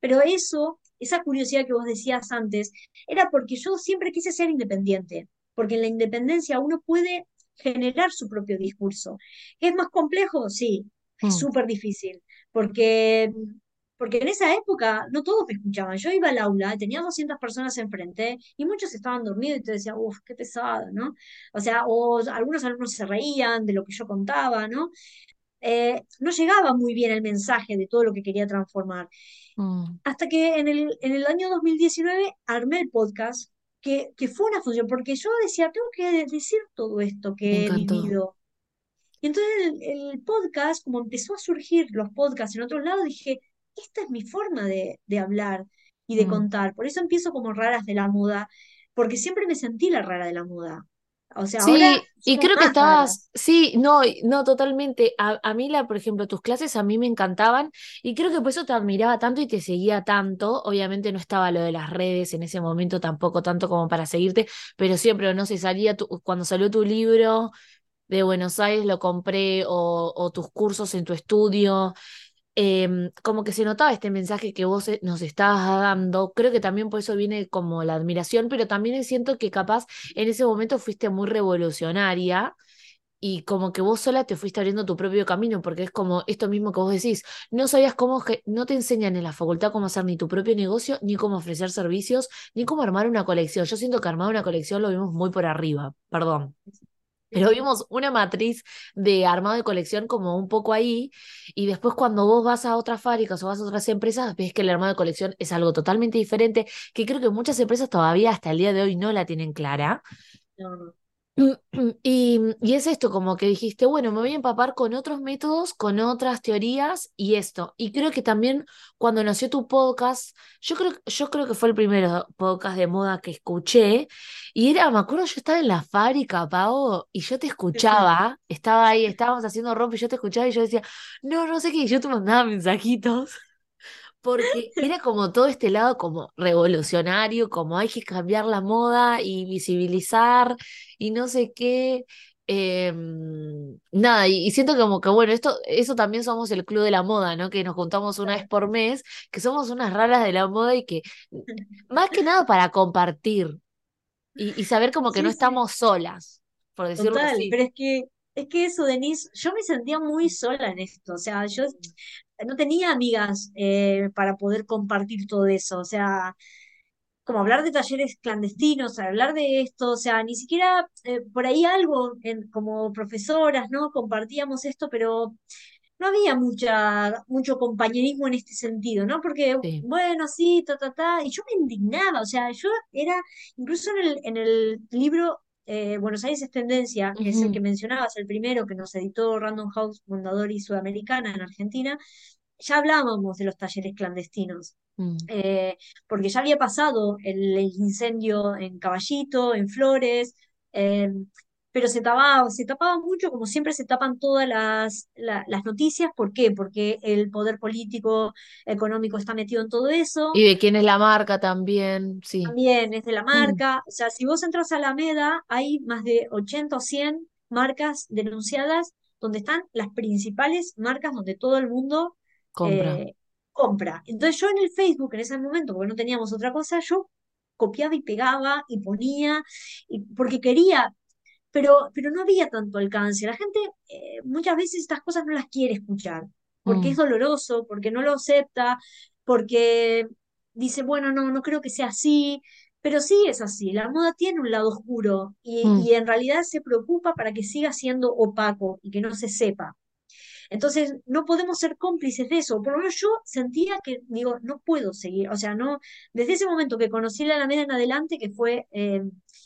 Pero eso, esa curiosidad que vos decías antes, era porque yo siempre quise ser independiente, porque en la independencia uno puede generar su propio discurso. ¿Es más complejo? Sí, es mm. súper difícil, porque, porque en esa época no todos me escuchaban. Yo iba al aula, tenía 200 personas enfrente y muchos estaban dormidos y te decía, uff, qué pesado, ¿no? O sea, o algunos alumnos se reían de lo que yo contaba, ¿no? Eh, no llegaba muy bien el mensaje de todo lo que quería transformar. Mm, Hasta que en el, en el año 2019 armé el podcast, que, que fue una función, porque yo decía, tengo que decir todo esto que he vivido. Y entonces el, el podcast, como empezó a surgir los podcasts en otros lados, dije, esta es mi forma de, de hablar y de Mm. contar. Por eso empiezo como raras de la moda, porque siempre me sentí la rara de la moda. O sea, ahora Sí, y creo que raras. estabas, sí, no, no, totalmente. A, a mí, la, por ejemplo, tus clases a mí me encantaban y creo que por eso te admiraba tanto y te seguía tanto. Obviamente no estaba lo de las redes en ese momento tampoco tanto como para seguirte, pero siempre, no sé, salía tu, cuando salió tu libro de Buenos Aires, lo compré o, o tus cursos en tu estudio. Em, como que se notaba este mensaje que vos eh, nos estabas dando. Creo que también por eso viene como la admiración, pero también siento que capaz en ese momento fuiste muy revolucionaria y como que vos sola te fuiste abriendo tu propio camino, porque es como esto mismo que vos decís, no sabías cómo, no te enseñan en la facultad cómo hacer ni tu propio negocio, ni cómo ofrecer servicios, ni cómo armar una colección. Yo siento que armar una colección lo vimos muy por arriba, perdón. Pero vimos una matriz de armado de colección como un poco ahí, y después cuando vos vas a otras fábricas o vas a otras empresas, ves que el armado de colección es algo totalmente diferente, que creo que muchas empresas todavía hasta el día de hoy no la tienen clara. No. [CLEARS THROAT] Y, y es esto, como que dijiste, bueno, me voy a empapar con otros métodos, con otras teorías y esto. Y creo que también cuando nació tu podcast, yo creo, yo creo que fue el primer podcast de moda que escuché. Y era, me acuerdo, yo estaba en la fábrica, Pau, y yo te escuchaba, estaba ahí, estábamos haciendo ropa y yo te escuchaba y yo decía, no, no sé qué, y yo te mandaba mensajitos. Porque era como todo este lado como revolucionario, como hay que cambiar la moda y visibilizar y no sé qué. Em, nada, y, y siento como que, bueno, esto, eso también somos el club de la moda, ¿no? Que nos juntamos una vez por mes, que somos unas raras de la moda y que, [LAUGHS] más que nada para compartir y, y saber como que no sí, estamos solas, por decirlo total, así. pero es que, es que eso, Denise, yo me sentía muy sola en esto, o sea, yo no tenía amigas eh, para poder compartir todo eso, o sea, como hablar de talleres clandestinos, hablar de esto, o sea, ni siquiera eh, por ahí algo en- como profesoras, ¿no? Compartíamos esto, pero no había mucha, mucho compañerismo en este sentido, ¿no? Porque, Sí. bueno, sí, ta, ta, ta, y yo me indignaba, o sea, yo era, incluso en el, en el libro eh, Buenos Aires es tendencia, que es el que mencionabas, el primero que nos editó Random House Fundador y Sudamericana en Argentina, ya hablábamos de los talleres clandestinos mm. eh, porque ya había pasado el, el incendio en Caballito, en Flores, eh, pero se tapaba, se tapaba mucho, como siempre se tapan todas las, la- las noticias. ¿Por qué? Porque el poder político, económico está metido en todo eso. Y de quién es la marca también, sí. También es de la Mm. marca. O sea, si vos entras a Alameda, hay más de 80 o 100 marcas denunciadas donde están las principales marcas donde todo el mundo Compra. eh, compra. Entonces yo en el Facebook, en ese momento, porque no teníamos otra cosa, yo copiaba y pegaba y ponía, y, porque quería, pero, pero no había tanto alcance. La gente eh, muchas veces estas cosas no las quiere escuchar, porque es Mm, doloroso, porque no lo acepta, porque dice, bueno, no, no creo que sea así, pero sí es así. La moda tiene un lado oscuro y, mm, y en realidad se preocupa para que siga siendo opaco y que no se sepa. Entonces, no podemos ser cómplices de eso. Por lo menos yo sentía que, digo, no puedo seguir. O sea, no, desde ese momento que conocí la Alameda en adelante, que fue eh,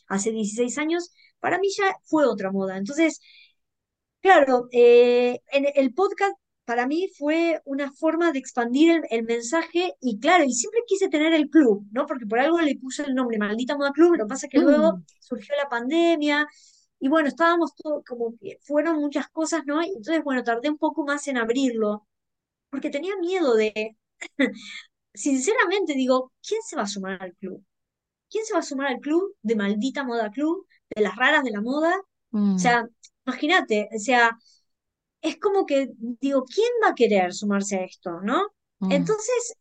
hace 16 años, para mí ya fue otra moda. Entonces, claro, eh, en el podcast para mí fue una forma de expandir el, el mensaje y claro, y siempre quise tener el club, ¿no? Porque por algo le puse el nombre Maldita Moda Club, lo que pasa es que luego mm, surgió la pandemia y bueno, estábamos todos como que fueron muchas cosas, ¿no? Y entonces, bueno, tardé un poco más en abrirlo, porque tenía miedo de, [LAUGHS] sinceramente digo, ¿quién se va a sumar al club? ¿Quién se va a sumar al club de Maldita Moda Club, de las raras de la moda? O mm, sea, imagínate, o sea, es como que digo, ¿quién va a querer sumarse a esto, no? mm. Entonces,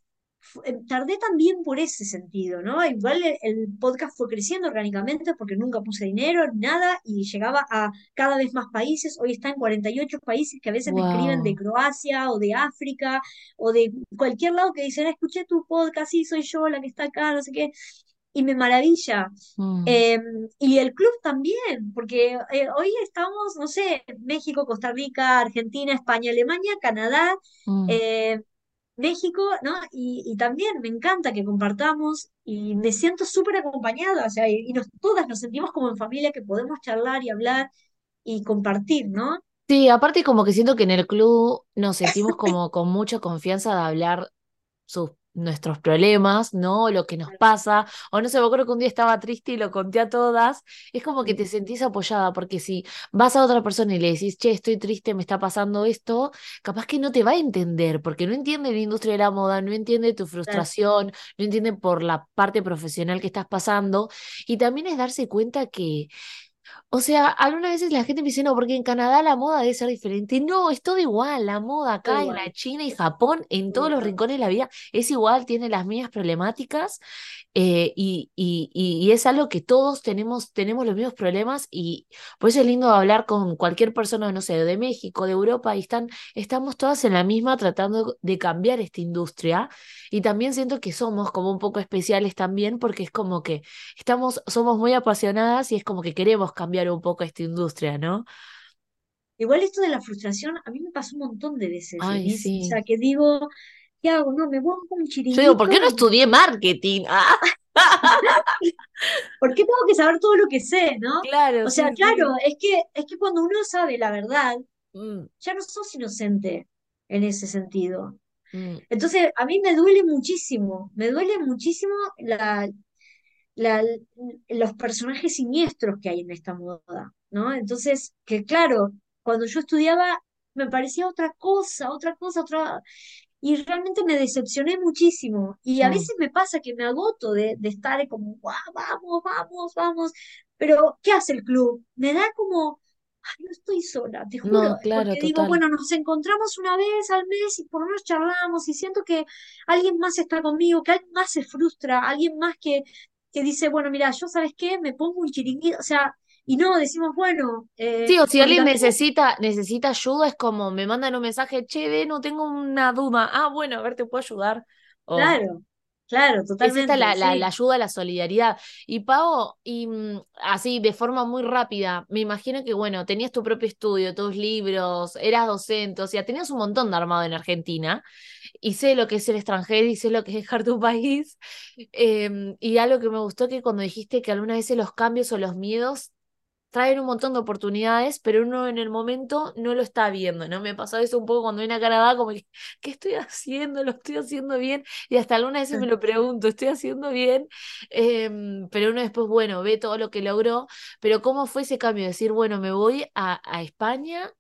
eh, tardé también por ese sentido, ¿no? Igual el, el podcast fue creciendo orgánicamente porque nunca puse dinero, nada, y llegaba a cada vez más países. Hoy está en 48 países que a veces me escriben de. Croacia o de África o de cualquier lado que dicen, "Ah, escuché tu podcast, sí, soy yo la que está acá, no sé qué. Y me maravilla. Mm, Eh, y el club también, porque eh, hoy estamos, no sé, México, Costa Rica, Argentina, España, Alemania, Canadá, mm. eh, México, ¿no? Y, y también me encanta que compartamos y me siento súper acompañada, o sea, y, y nos, todas nos sentimos como en familia que podemos charlar y hablar y compartir, ¿no? Sí, aparte como que siento que en el club nos sentimos [LAUGHS] como con mucha confianza de hablar sus, nuestros problemas, ¿no? Lo que nos pasa. O no sé, me acuerdo que un día estaba triste y lo conté a todas. Es como que te sentís apoyada, porque si vas a otra persona y le decís, che, estoy triste, me está pasando esto, capaz que no te va a entender, porque no entiende la industria de la moda, no entiende tu frustración, no entiende por la parte profesional que estás pasando. Y también es darse cuenta que o sea, algunas veces la gente me dice, no, porque en Canadá la moda debe ser diferente. No, es todo igual. La moda Da acá en la China y Japón, en todo todos los rincones de la vida, es igual, tiene las mismas problemáticas eh, y, y, y- y es algo que todos tenemos, tenemos los mismos problemas y por eso es lindo hablar con cualquier persona, no sé, de México, de Europa, y están, estamos todas en la misma tratando de cambiar esta industria. Y también siento que somos como un poco especiales también porque es como que estamos, somos muy apasionadas y es como que queremos cambiar un poco esta industria, ¿no? Igual esto de la frustración, a mí me pasó un montón de veces, Ay. O sea, que digo, ¿qué hago? No, me pongo un Yo digo, ¿por qué chiringuito no estudié marketing? Ah, [LAUGHS] ¿Por qué tengo que saber todo lo que sé, no? claro, O sea, sí, claro, sí. es que, es que cuando uno sabe la verdad, Mm, ya no sos inocente en ese sentido. mm, Entonces, a mí me duele muchísimo, me duele muchísimo la, la- los personajes siniestros que hay en esta moda, ¿no? Entonces, que claro, cuando yo estudiaba me parecía otra cosa, otra cosa, otra... Y realmente me decepcioné muchísimo. Y a mm. veces me pasa que me agoto de, de estar como, "Guau, vamos, vamos, vamos. Pero, ¿qué hace el club? Me da como, ay, no estoy sola, te juro, No, claro, porque digo, bueno, nos encontramos una vez al mes y por lo menos charlamos y siento que alguien más está conmigo, que alguien más se frustra, alguien más que, que dice, bueno, mira, yo sabes qué, me pongo un chiringuito, o sea, y no, decimos, bueno, eh, Sí, o si alguien también necesita, necesita ayuda, es como me mandan un mensaje, che, no tengo una duda. Ah, bueno, a ver, te puedo ayudar. O Claro, claro, es esta totalmente, la, la, la sí, ayuda, la solidaridad. Y Pau, y mm, así, de forma muy rápida, me imagino que, bueno, tenías tu propio estudio, tus libros, eras docente, o sea, tenías un montón de armado en Argentina, y sé lo que es el extranjero y sé lo que es dejar tu país. Em, y algo que me gustó que cuando dijiste que algunas veces los cambios o los miedos traen un montón de oportunidades, pero uno en el momento no lo está viendo, ¿no? Me pasó eso un poco cuando vine a Canadá, como que, [LAUGHS] ¿qué estoy haciendo? ¿Lo estoy haciendo bien? Y hasta algunas veces me lo pregunto, ¿estoy haciendo bien? Em, pero uno después, bueno, ve todo lo que logró, pero ¿cómo fue ese cambio? Decir, bueno, me voy a, a España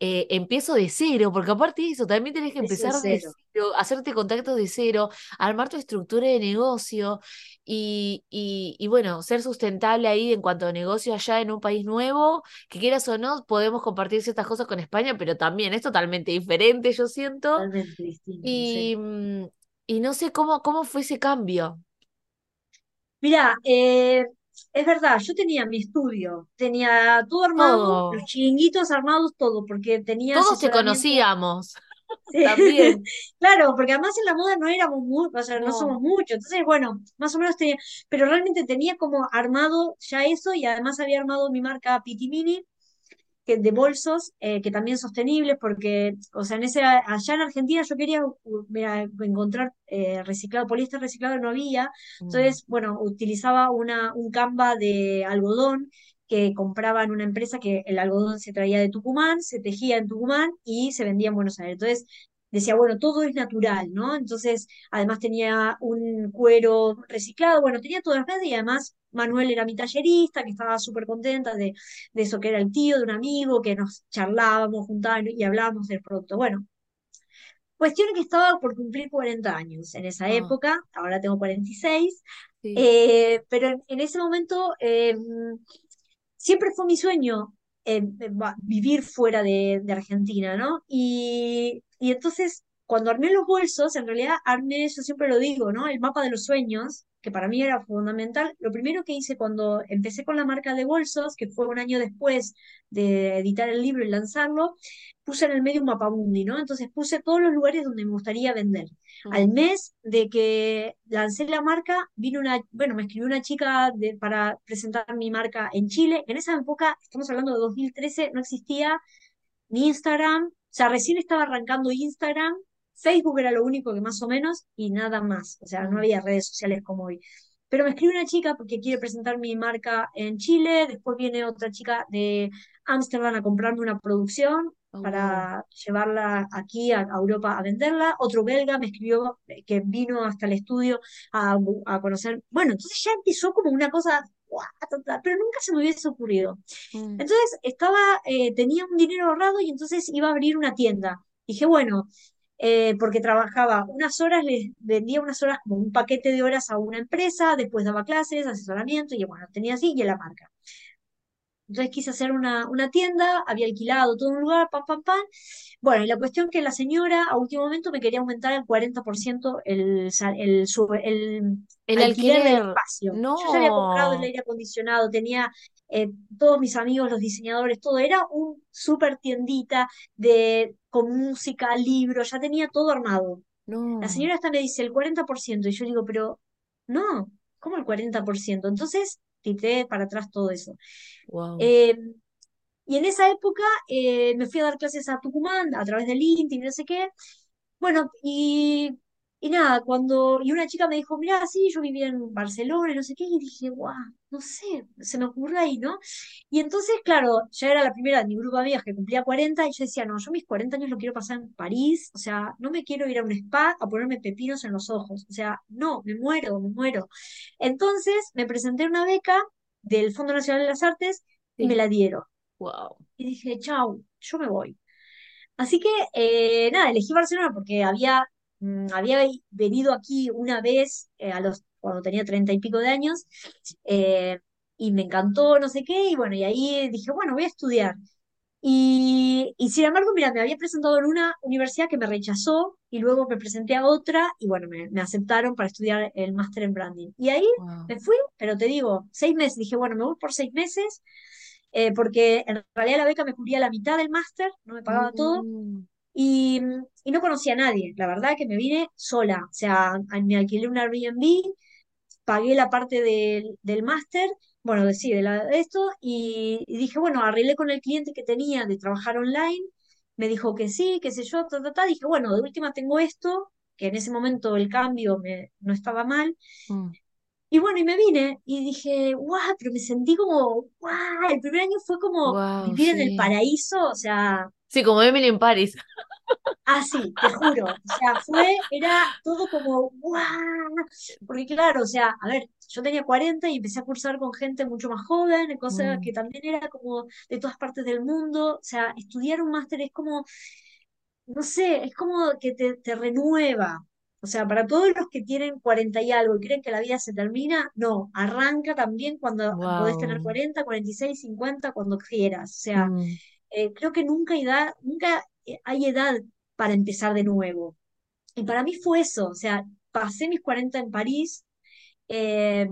eh, empiezo de cero, porque aparte de eso, también tenés que empezar de cero, cero, hacerte contactos de cero, armar tu estructura de negocio y, y, y bueno, ser sustentable ahí en cuanto a negocio allá en un país nuevo, que quieras o no, podemos compartir ciertas cosas con España, pero también es totalmente diferente, yo siento, totalmente distinto, y, mm, y no sé cómo, cómo fue ese cambio. Mira, eh, es verdad, yo tenía mi estudio, tenía todo armado, los chiringuitos armados, todo, porque tenía todos te conocíamos [LAUGHS] Sí. también, Claro, porque además en la moda no éramos muchos, o sea, no no. somos muchos, entonces, bueno, más o menos tenía, pero realmente tenía como armado ya eso y además había armado mi marca Pitimini, que de bolsos, eh, que también sostenibles, porque, o sea, en ese, allá en Argentina yo quería mira, encontrar eh, reciclado, poliéster reciclado no había, Mm, entonces, bueno, utilizaba una, un Canva de algodón que compraba en una empresa que el algodón se traía de Tucumán, se tejía en Tucumán y se vendía en Buenos Aires. Entonces, decía, bueno, todo es natural, ¿no? Entonces, además tenía un cuero reciclado, bueno, tenía todas las redes y además Manuel era mi tallerista, que estaba súper contenta de de eso que era el tío de un amigo, que nos charlábamos, juntábamos y hablábamos del producto. Bueno, cuestión que estaba por cumplir 40 años en esa ah, época, ahora tengo 46, sí. eh, pero en, en ese momento eh, siempre fue mi sueño eh, vivir fuera de, de Argentina, ¿no? Y, y entonces, cuando armé los bolsos, en realidad armé, yo siempre lo digo, ¿no? El mapa de los sueños, que para mí era fundamental. Lo primero que hice cuando empecé con la marca de bolsos, que fue un año después de editar el libro y lanzarlo, puse en el medio un mapamundi, ¿no? Entonces puse todos los lugares donde me gustaría vender. Al mes de que lancé la marca, vino una, bueno, me escribió una chica de, para presentar mi marca en Chile. En esa época, estamos hablando de 2013, no existía ni Instagram, sea, recién estaba arrancando Instagram, Facebook era lo único que más o menos, y nada más, o sea, no había redes sociales como hoy. Pero me escribe una chica porque quiere presentar mi marca en Chile, después viene otra chica de Ámsterdam a comprarme una producción Oh, wow. para llevarla aquí a, a Europa a venderla, otro belga me escribió eh, que vino hasta el estudio a, a conocer, bueno, entonces ya empezó como una cosa, pero nunca se me hubiese ocurrido. Mm, Entonces estaba, eh, tenía un dinero ahorrado y entonces iba a abrir una tienda. Dije, bueno, eh, porque trabajaba unas horas, les vendía unas horas como un paquete de horas a una empresa, después daba clases, asesoramiento y bueno, tenía así y en la marca. Entonces quise hacer una, una tienda, había alquilado todo un lugar, pam, pam, pam. Bueno, y la cuestión que la señora a último momento me quería aumentar al 40% el, el, el El alquiler del alquiler, espacio. Yo ya había comprado el no, aire acondicionado, tenía eh, todos mis amigos, los diseñadores, todo. Era un súper tiendita de, con música, libros, ya tenía todo armado. La no, señora hasta me dice el 40% y yo digo, pero no, ¿cómo el 40%? Entonces, tiré para atrás todo eso. wow. Eh, y en esa época eh, me fui a dar clases a Tucumán a través del LinkedIn y no sé qué. Bueno, y, y nada, cuando. Y una chica me dijo, mirá, sí, yo vivía en Barcelona y no sé qué. Y dije, guau, no sé, se me ocurre ahí, ¿no? Y entonces, claro, ya era la primera de mi grupo de amigas que cumplía 40 y yo decía, no, yo mis 40 años lo quiero pasar en París. O sea, no me quiero ir a un spa a ponerme pepinos en los ojos. O sea, no, me muero, me muero. Entonces me presenté una beca del Fondo Nacional de las Artes y me la dieron wow. y dije, chau, yo me voy. Así que, eh, nada, elegí Barcelona porque había, había venido aquí una vez, eh, a los, cuando tenía treinta y pico de años, eh, y me encantó, no sé qué, y bueno, y ahí dije, bueno, voy a estudiar. Y, y sin embargo, mira, me había presentado en una universidad que me rechazó y luego me presenté a otra y bueno, me, me aceptaron para estudiar el máster en branding. Y ahí Wow. me fui, pero te digo, seis meses, dije, bueno, me voy por seis meses, eh, porque en realidad la beca me cubría la mitad del máster, no me pagaba todo, Mm, y, y no conocía a nadie. La verdad que me vine sola, o sea, me alquilé un Airbnb, pagué la parte del, del máster, bueno, de, sí, la- esto, y, y dije, bueno, arreglé con el cliente que tenía de trabajar online, me dijo que sí, qué sé yo, ta, ta, ta, dije, bueno, de última tengo esto, que en ese momento el cambio me, no estaba mal, mm. y bueno, y me vine y dije, guau, pero me sentí como, guau, el primer año fue como Wow, vivir en el sí. paraíso, o sea, Sí, como Emily en Paris. Ah, sí, te juro. O sea, fue, era todo como, ¡guau! Porque claro, o sea, a ver, yo tenía 40 y empecé a cursar con gente mucho más joven, cosa Mm, que también era como de todas partes del mundo. O sea, estudiar un máster es como, no sé, es como que te, te renueva. O sea, para todos los que tienen 40 y algo y creen que la vida se termina, no, arranca también cuando podés tener wow. 40, 46, 50, cuando quieras. O sea, Mm, eh, creo que nunca hay edad, nunca eh, hay edad para empezar de nuevo. Y para mí fue eso, o sea, pasé mis 40 en París eh,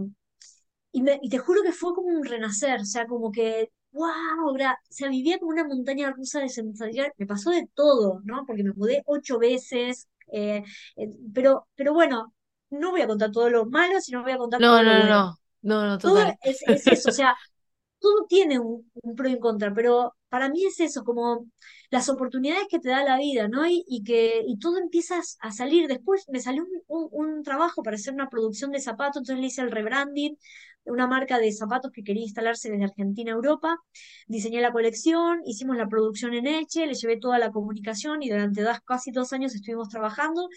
y, me- y te juro que fue como un renacer, o sea, como que, wow, o sea, vivía como una montaña rusa de sensaciones, me pasó de todo, ¿no? Porque me mudé ocho veces, eh, pero, pero bueno, no voy a contar todo lo malo, sino voy a contar No, todo no, lo no, bueno. no. No, no, Todo total. es, es eso, o sea, [LAUGHS] todo tiene un, un pro y un contra, pero para mí es eso, como las oportunidades que te da la vida, ¿no? Y, y que y todo empieza a salir. Después me salió un, un- un trabajo para hacer una producción de zapatos, entonces le hice el rebranding de una marca de zapatos que quería instalarse desde Argentina a Europa. Diseñé la colección, hicimos la producción en Elche, le llevé toda la comunicación y durante dos- casi dos años estuvimos trabajando.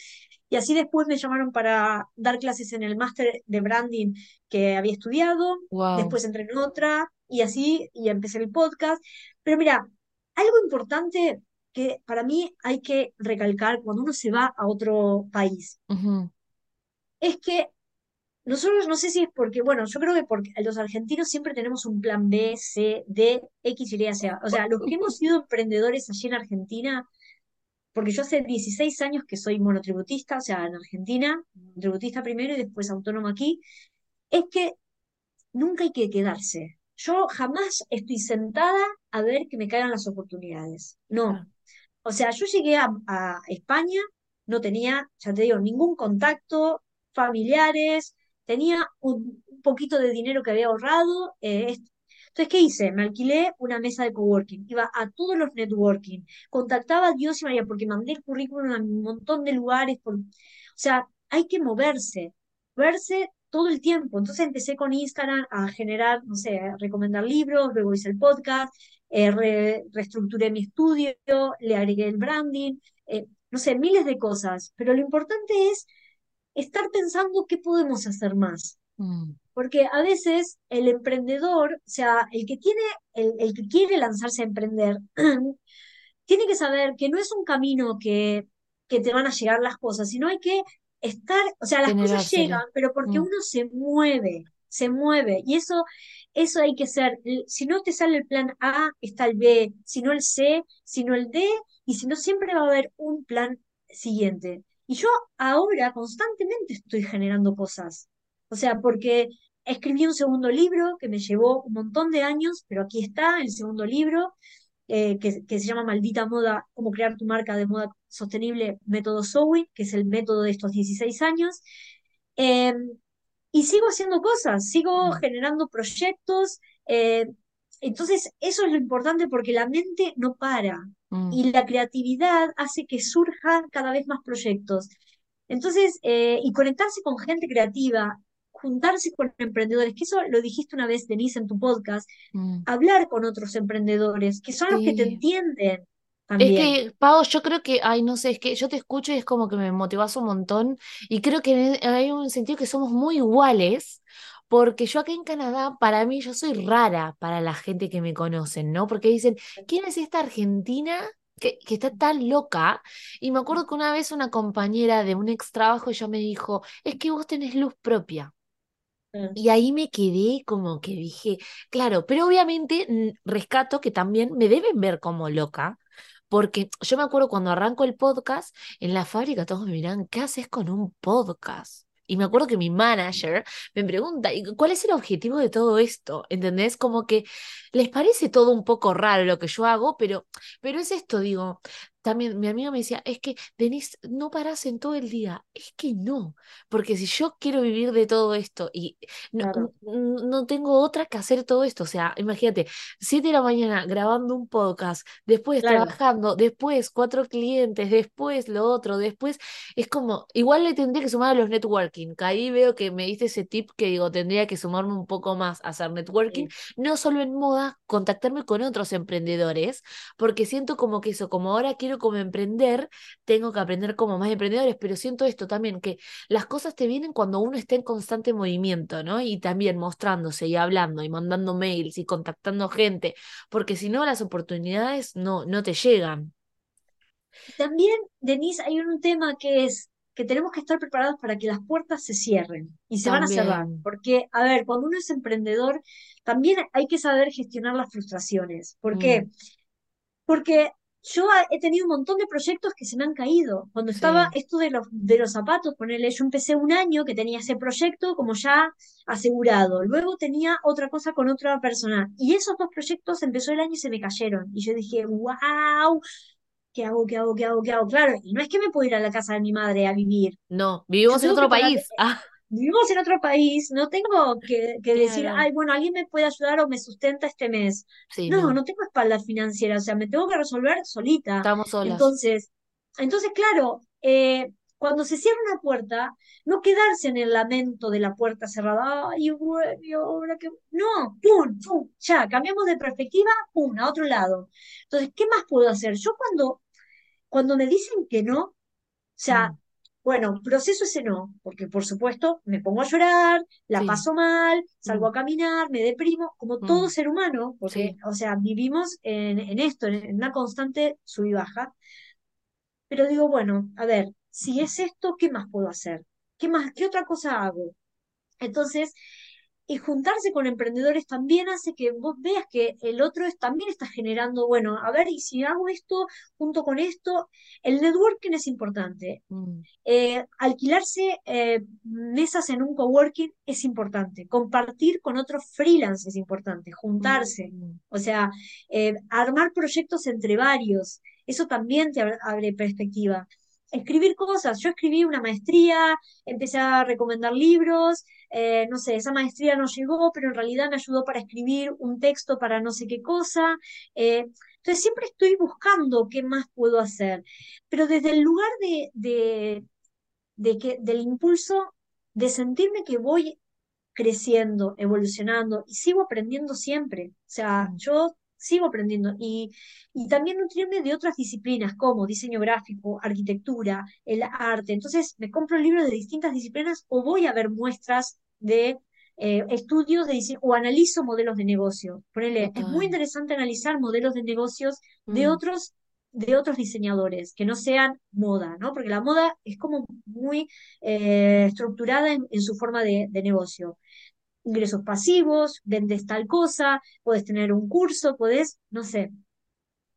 Y así después me llamaron para dar clases en el máster de branding que había estudiado Wow. después entré en otra y así, y empecé el podcast. Pero mira, algo importante que para mí hay que recalcar cuando uno se va a otro país es que nosotros, no sé si es porque, bueno, yo creo que porque los argentinos siempre tenemos un plan B, C, D, X, Y, Z. O sea, los que hemos sido emprendedores allí en Argentina, porque yo hace 16 años que soy monotributista, o sea, en Argentina, tributista primero y después autónomo aquí, es que nunca hay que quedarse. Yo jamás estoy sentada a ver que me caigan las oportunidades. No. O sea, yo llegué a, a España, no tenía, ya te digo, ningún contacto, familiares, tenía un, un poquito de dinero que había ahorrado. eh, entonces, ¿qué hice? Me alquilé una mesa de coworking, iba a todos los networking, contactaba a Dios y María porque mandé el currículum a un montón de lugares. por- O sea, hay que moverse, moverse todo el tiempo. Entonces empecé con Instagram a generar, no sé, a recomendar libros, luego hice el podcast, eh, re- reestructuré mi estudio, le agregué el branding, eh, no sé, miles de cosas. Pero lo importante es estar pensando qué podemos hacer más. Mm, Porque a veces el emprendedor, o sea, el que tiene, el, el que quiere lanzarse a emprender, [CLEARS THROAT] tiene que saber que no es un camino que, que te van a llegar las cosas, sino hay que estar, o sea, las cosas llegan, pero porque Mm, uno se mueve, se mueve. Y eso, eso hay que ser. Si no te sale el plan A, está el B, si no el C, si no el D, y si no, siempre va a haber un plan siguiente. Y yo ahora constantemente estoy generando cosas. O sea, porque escribí un segundo libro que me llevó un montón de años, pero aquí está el segundo libro eh, que, que se llama Maldita Moda, cómo crear tu marca de moda sostenible, método Sewing, que es el método de estos 16 años. Eh, y sigo haciendo cosas, sigo mm, generando proyectos. eh, entonces, eso es lo importante porque la mente no para mm. y la creatividad hace que surjan cada vez más proyectos. Entonces, eh, y conectarse con gente creativa, juntarse con emprendedores, que eso lo dijiste una vez, Denise, en tu podcast, mm. hablar con otros emprendedores, que son los que te Sí. Es que, Pau, yo creo que, ay, no sé, es que yo te escucho y es como que me motivas un montón y creo que en- hay un sentido que somos muy iguales, porque yo acá en Canadá, para mí, yo soy rara para la gente que me conocen, ¿no? Porque dicen, ¿quién es esta argentina que, que está tan loca? Y me acuerdo que una vez una compañera de un ex trabajo ya me dijo, es que vos tenés luz propia. Y ahí me quedé como que dije, claro, pero obviamente mm, rescato que también me deben ver como loca, porque yo me acuerdo cuando arranco el podcast, en la fábrica todos me miran, ¿qué haces con un podcast? Y me acuerdo que mi manager me pregunta, ¿y cuál es el objetivo de todo esto? ¿Entendés? Como que les parece todo un poco raro lo que yo hago, pero, pero es esto, digo, también mi amiga me decía, es que, Denise, no paras en todo el día. Es que no, porque si yo quiero vivir de todo esto y no, no tengo otra que hacer todo esto, o sea, imagínate, siete de la mañana grabando un podcast, después trabajando, después cuatro clientes, después lo otro, después, es como, igual le tendría que sumar a los networking, que ahí veo que me diste ese tip que digo, tendría que sumarme un poco más a hacer networking, no solo en moda, contactarme con otros emprendedores, porque siento como que eso, como ahora quiero como emprender, tengo que aprender como más emprendedores, pero siento esto también, que las cosas te vienen cuando uno está en constante movimiento, ¿no? Y también mostrándose y hablando y mandando mails y contactando gente, porque si no las oportunidades no, no te llegan. También, Denise, hay un tema que es que tenemos que estar preparados para que las puertas se cierren y se van a cerrar. Porque, a ver, cuando uno es emprendedor, también hay que saber gestionar las frustraciones. ¿Por qué? Mm. Porque yo he tenido un montón de proyectos que se me han caído. Cuando estaba esto de los, de los zapatos, ponerle, yo empecé un año que tenía ese proyecto como ya asegurado. Luego tenía otra cosa con otra persona. Y esos dos proyectos empezó el año y se me cayeron. Y yo dije, wow, ¿qué hago, qué hago, qué hago, qué hago? Claro, y no es que me puedo ir a la casa de mi madre a vivir. No, vivimos en otro país. Ah. Vivimos en otro país, no tengo que, decir, ay, bueno, alguien me puede ayudar o me sustenta este mes. no, no, tengo espalda financiera, o sea, me tengo que resolver solita. Estamos solas. Entonces, entonces claro, eh, cuando se cierra una puerta, no quedarse en el lamento de la puerta cerrada, ay, bueno, ahora que... No, pum, pum, ya, cambiamos de perspectiva, pum, a otro lado. Entonces, ¿qué más puedo hacer? Yo cuando, cuando me dicen que no, o sea, mm. Bueno, proceso ese no, porque por supuesto me pongo a llorar, la paso mal, salgo mm. a caminar, me deprimo, como mm. todo ser humano, porque, o sea, vivimos en, en esto, en, una constante sub y baja. Pero digo, bueno, a ver, si es esto, ¿qué más puedo hacer? ¿Qué más, qué otra cosa hago? Entonces, y juntarse con emprendedores también hace que vos veas que el otro también está generando, bueno, a ver, y si hago esto junto con esto, el networking es importante. Mm. Eh, alquilarse eh, mesas en un coworking es importante. Compartir con otros freelance es importante. Juntarse. Mm. O sea, eh, armar proyectos entre varios. Eso también te abre perspectiva escribir cosas. Yo escribí una maestría, empecé a recomendar libros, eh, no sé, esa maestría no llegó, pero en realidad me ayudó para escribir un texto para no sé qué cosa. Eh, entonces siempre estoy buscando qué más puedo hacer, pero desde el lugar de, de, que, del impulso de sentirme que voy creciendo, evolucionando y sigo aprendiendo siempre. O sea, yo sigo aprendiendo y, y también nutrirme de otras disciplinas como diseño gráfico, arquitectura, el arte. Entonces me compro libros de distintas disciplinas o voy a ver muestras de eh, estudios de diseño o analizo modelos de negocio. Ponele, es muy interesante analizar modelos de negocios de mm. otros de otros diseñadores, que no sean moda, ¿no? Porque la moda es como muy eh, estructurada en, en, su forma de, de negocio ingresos pasivos, vendes tal cosa, puedes tener un curso, puedes, no sé.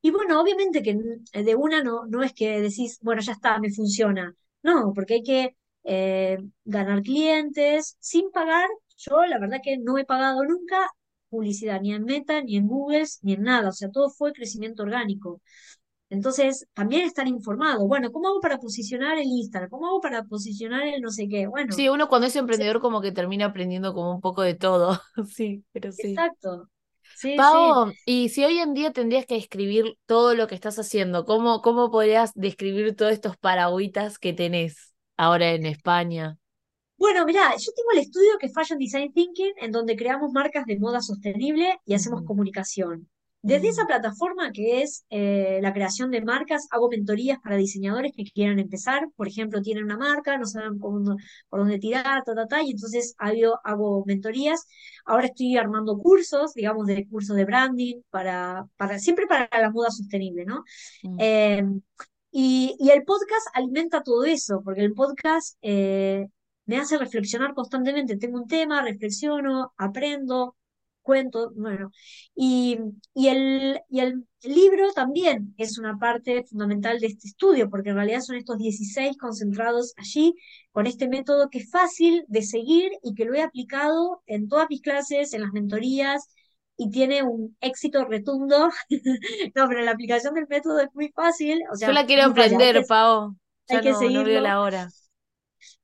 Y bueno, obviamente que de una no, no es que decís, bueno, ya está, me funciona. No, porque hay que eh, ganar clientes sin pagar. Yo la verdad que no he pagado nunca publicidad ni en Meta, ni en Google, ni en nada. O sea, todo fue crecimiento orgánico. Entonces, también estar informado. Bueno, ¿cómo hago para posicionar el Instagram? ¿Cómo hago para posicionar el no sé qué? Bueno. Sí, uno cuando es emprendedor como que termina aprendiendo como un poco de todo. [LAUGHS] sí, pero sí. Exacto. Sí, Pau, y si hoy en día tendrías que escribir todo lo que estás haciendo, ¿cómo, cómo podrías describir todos estos paragüitas que tenés ahora en España? Bueno, mira, yo tengo el estudio que es Fashion Design Thinking, en donde creamos marcas de moda sostenible y hacemos comunicación. Desde esa mm. plataforma que es eh, la creación de marcas, hago mentorías para diseñadores que quieran empezar. Por ejemplo, tienen una marca, no saben por dónde tirar, ta, ta, ta, y entonces hago, hago mentorías. Ahora estoy armando cursos, digamos, de cursos de branding, para, para, siempre para la moda sostenible, ¿no? Mm. Em, y, y, el podcast alimenta todo eso, porque el podcast eh, me hace reflexionar constantemente. Tengo un tema, reflexiono, aprendo, cuento, bueno. Y, y, el, y el libro también es una parte fundamental de este estudio, porque en realidad son estos 16 concentrados allí con este método que es fácil de seguir y que lo he aplicado en todas mis clases, en las mentorías, y tiene un éxito retundo. [LAUGHS] no, pero la aplicación del método es muy fácil. O sea, Yo la quiero aprender, Pau. hay que no, seguirlo. la hora.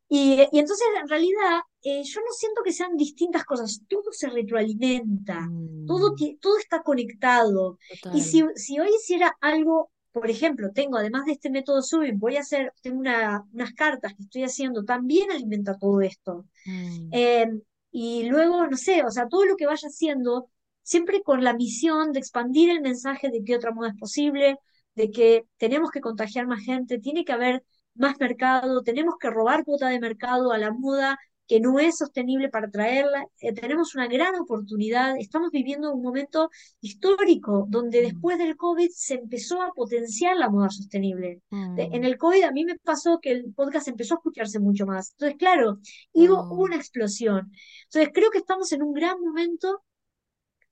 Y, y, entonces, en realidad, eh, yo no siento que sean distintas cosas, todo se retroalimenta, mm. todo, todo está conectado. Total. Y si, si, hoy hiciera algo, por ejemplo, tengo, además de este método Subin, voy a hacer, tengo una, unas cartas que estoy haciendo, también alimenta todo esto. Mm. Eh, y luego, no sé, o sea, todo lo que vaya haciendo, siempre con la misión de expandir el mensaje de que otra moda es posible, de que tenemos que contagiar más gente, tiene que haber más mercado, tenemos que robar cuota de mercado a la moda que no es sostenible para traerla. Eh, tenemos una gran oportunidad, estamos viviendo un momento histórico donde después del COVID se empezó a potenciar la moda sostenible. En el COVID a mí me pasó que el podcast empezó a escucharse mucho más. Entonces, claro, hubo una explosión. Entonces, creo que estamos en un gran momento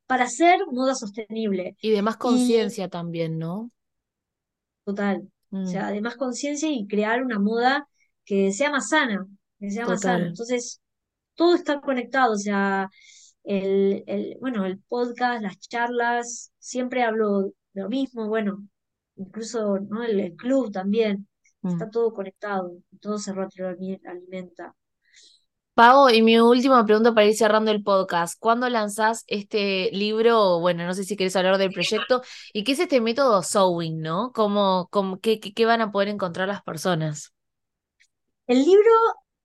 para hacer moda sostenible. Y de más conciencia también, ¿no? Total. O sea, de más conciencia y crear una moda que sea más sana, Entonces, todo está conectado, o sea, el, el, bueno, el podcast, las charlas, siempre hablo de lo mismo, bueno, incluso ¿no? el, club también, está todo conectado, todo se retroalimenta. Pau, y mi última pregunta para ir cerrando el podcast. ¿Cuándo lanzás este libro? Bueno, no sé si querés hablar del proyecto. ¿Y qué es este método Sewing, no? ¿Cómo, cómo qué, qué, van a poder encontrar las personas? El libro,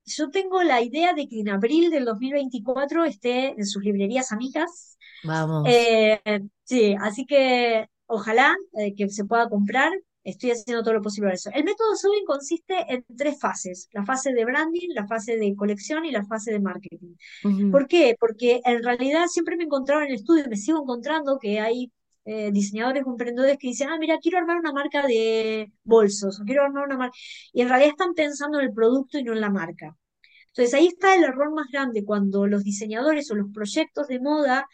yo tengo la idea de que en abril del 2024 esté en sus librerías amigas. Vamos. Eh, sí, así que ojalá eh, que se pueda comprar. Estoy haciendo todo lo posible para eso. El método Subin consiste en tres fases, la fase de branding, la fase de colección y la fase de marketing. ¿Por qué? Porque en realidad siempre me encontraba en el estudio, me sigo encontrando que hay eh, diseñadores o emprendedores que dicen, ah, mira, quiero armar una marca de bolsos, o quiero armar una marca, y en realidad están pensando en el producto y no en la marca. Entonces ahí está el error más grande cuando los diseñadores o los proyectos de moda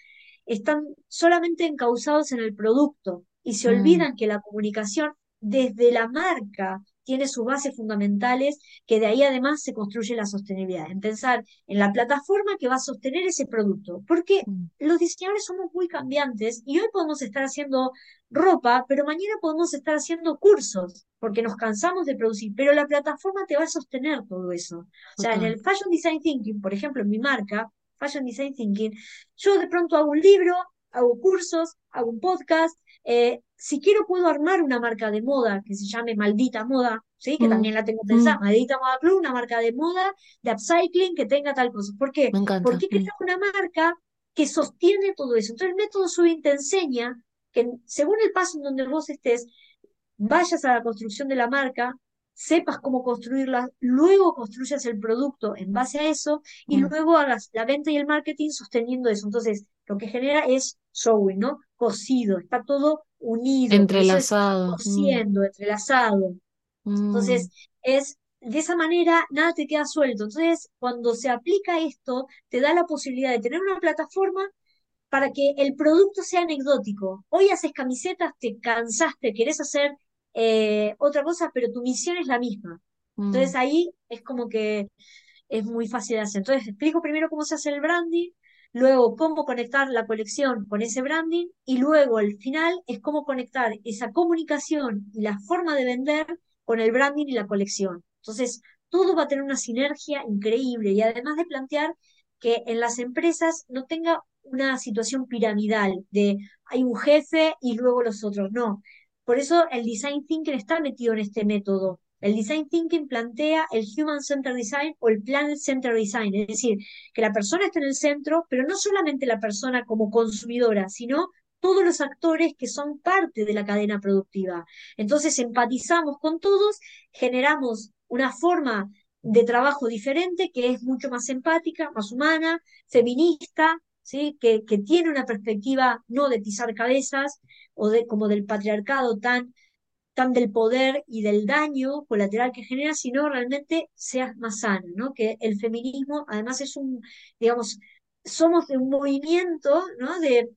están solamente encausados en el producto y se mm. olvidan que la comunicación desde la marca tiene sus bases fundamentales, que de ahí además se construye la sostenibilidad, en pensar en la plataforma que va a sostener ese producto, porque mm. los diseñadores somos muy cambiantes y hoy podemos estar haciendo ropa, pero mañana podemos estar haciendo cursos, porque nos cansamos de producir, pero la plataforma te va a sostener todo eso. O sea, en el Fashion Design Thinking, por ejemplo, en mi marca, Fashion Design Thinking, yo de pronto hago un libro, hago cursos, hago un podcast, eh, si quiero puedo armar una marca de moda que se llame Maldita Moda, ¿sí? que mm, también la tengo pensada, mm. Maldita Moda Club, una marca de moda, de upcycling que tenga tal cosa. ¿Por qué? Porque mm. creo una marca que sostiene todo eso. Entonces el método Subin te enseña que según el paso en donde vos estés, vayas a la construcción de la marca, sepas cómo construirla, luego construyas el producto en base a eso y luego hagas la venta y el marketing sosteniendo eso. Entonces, lo que genera es sewing, ¿no? Cosido, está todo unido. Entrelazado. Cosiendo, entrelazado. Entonces, mm. es de esa manera nada te queda suelto. Entonces, cuando se aplica esto, te da la posibilidad de tener una plataforma para que el producto sea anecdótico. Hoy haces camisetas, te cansaste, querés hacer eh, otra cosa, pero tu misión es la misma. Entonces mm. ahí es como que es muy fácil de hacer. Entonces explico primero cómo se hace el branding, luego cómo conectar la colección con ese branding y luego al final es cómo conectar esa comunicación y la forma de vender con el branding y la colección. Entonces, todo va a tener una sinergia increíble y además de plantear que en las empresas no tenga una situación piramidal de hay un jefe y luego los otros, no. Por eso el design thinking está metido en este método el design thinking plantea el human centered design o el planet centered design, es decir, que la persona está en el centro, pero no solamente la persona como consumidora, sino todos los actores que son parte de la cadena productiva. Entonces empatizamos con todos, generamos una forma de trabajo diferente que es mucho más empática, más humana, feminista, ¿sí? que, que tiene una perspectiva no de pisar cabezas o de, como del patriarcado tan tan del poder y del daño colateral que genera, sino realmente seas más sana, ¿no? Que el feminismo además es un, digamos, somos de un movimiento, ¿no? De,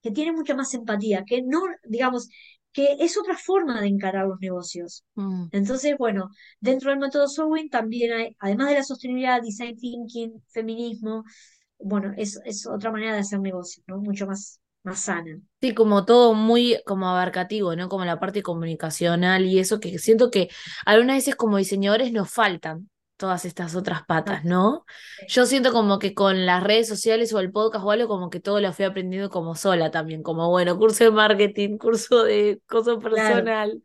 que tiene mucha más empatía, que no, digamos, que es otra forma de encarar los negocios. Mm. Entonces, bueno, dentro del método Sowin también hay, además de la sostenibilidad, design thinking, feminismo, bueno, es, es otra manera de hacer negocios, ¿no? Mucho más, más sana. Sí, como todo muy como abarcativo, ¿no? Como la parte comunicacional y eso que siento que algunas veces como diseñadores nos faltan todas estas otras patas, ¿no? Yo siento como que con las redes sociales o el podcast o algo, como que todo lo fui aprendiendo como sola también, como bueno, curso de marketing, [LAUGHS] curso de cosa personal,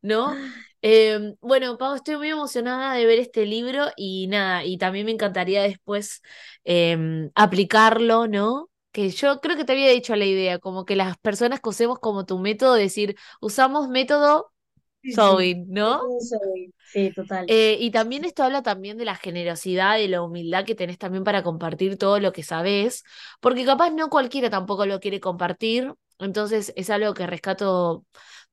¿no? Em, bueno, Pau, estoy muy emocionada de ver este libro y nada, y también me encantaría después em, aplicarlo, ¿no? Que yo creo que te había dicho la idea, como que las personas que usemos como tu método, decir, usamos método Sewing, ¿no? Sí, total. Eh, y también esto habla también de la generosidad y la humildad que tenés también para compartir todo lo que sabés, porque capaz no cualquiera tampoco lo quiere compartir, entonces es algo que rescato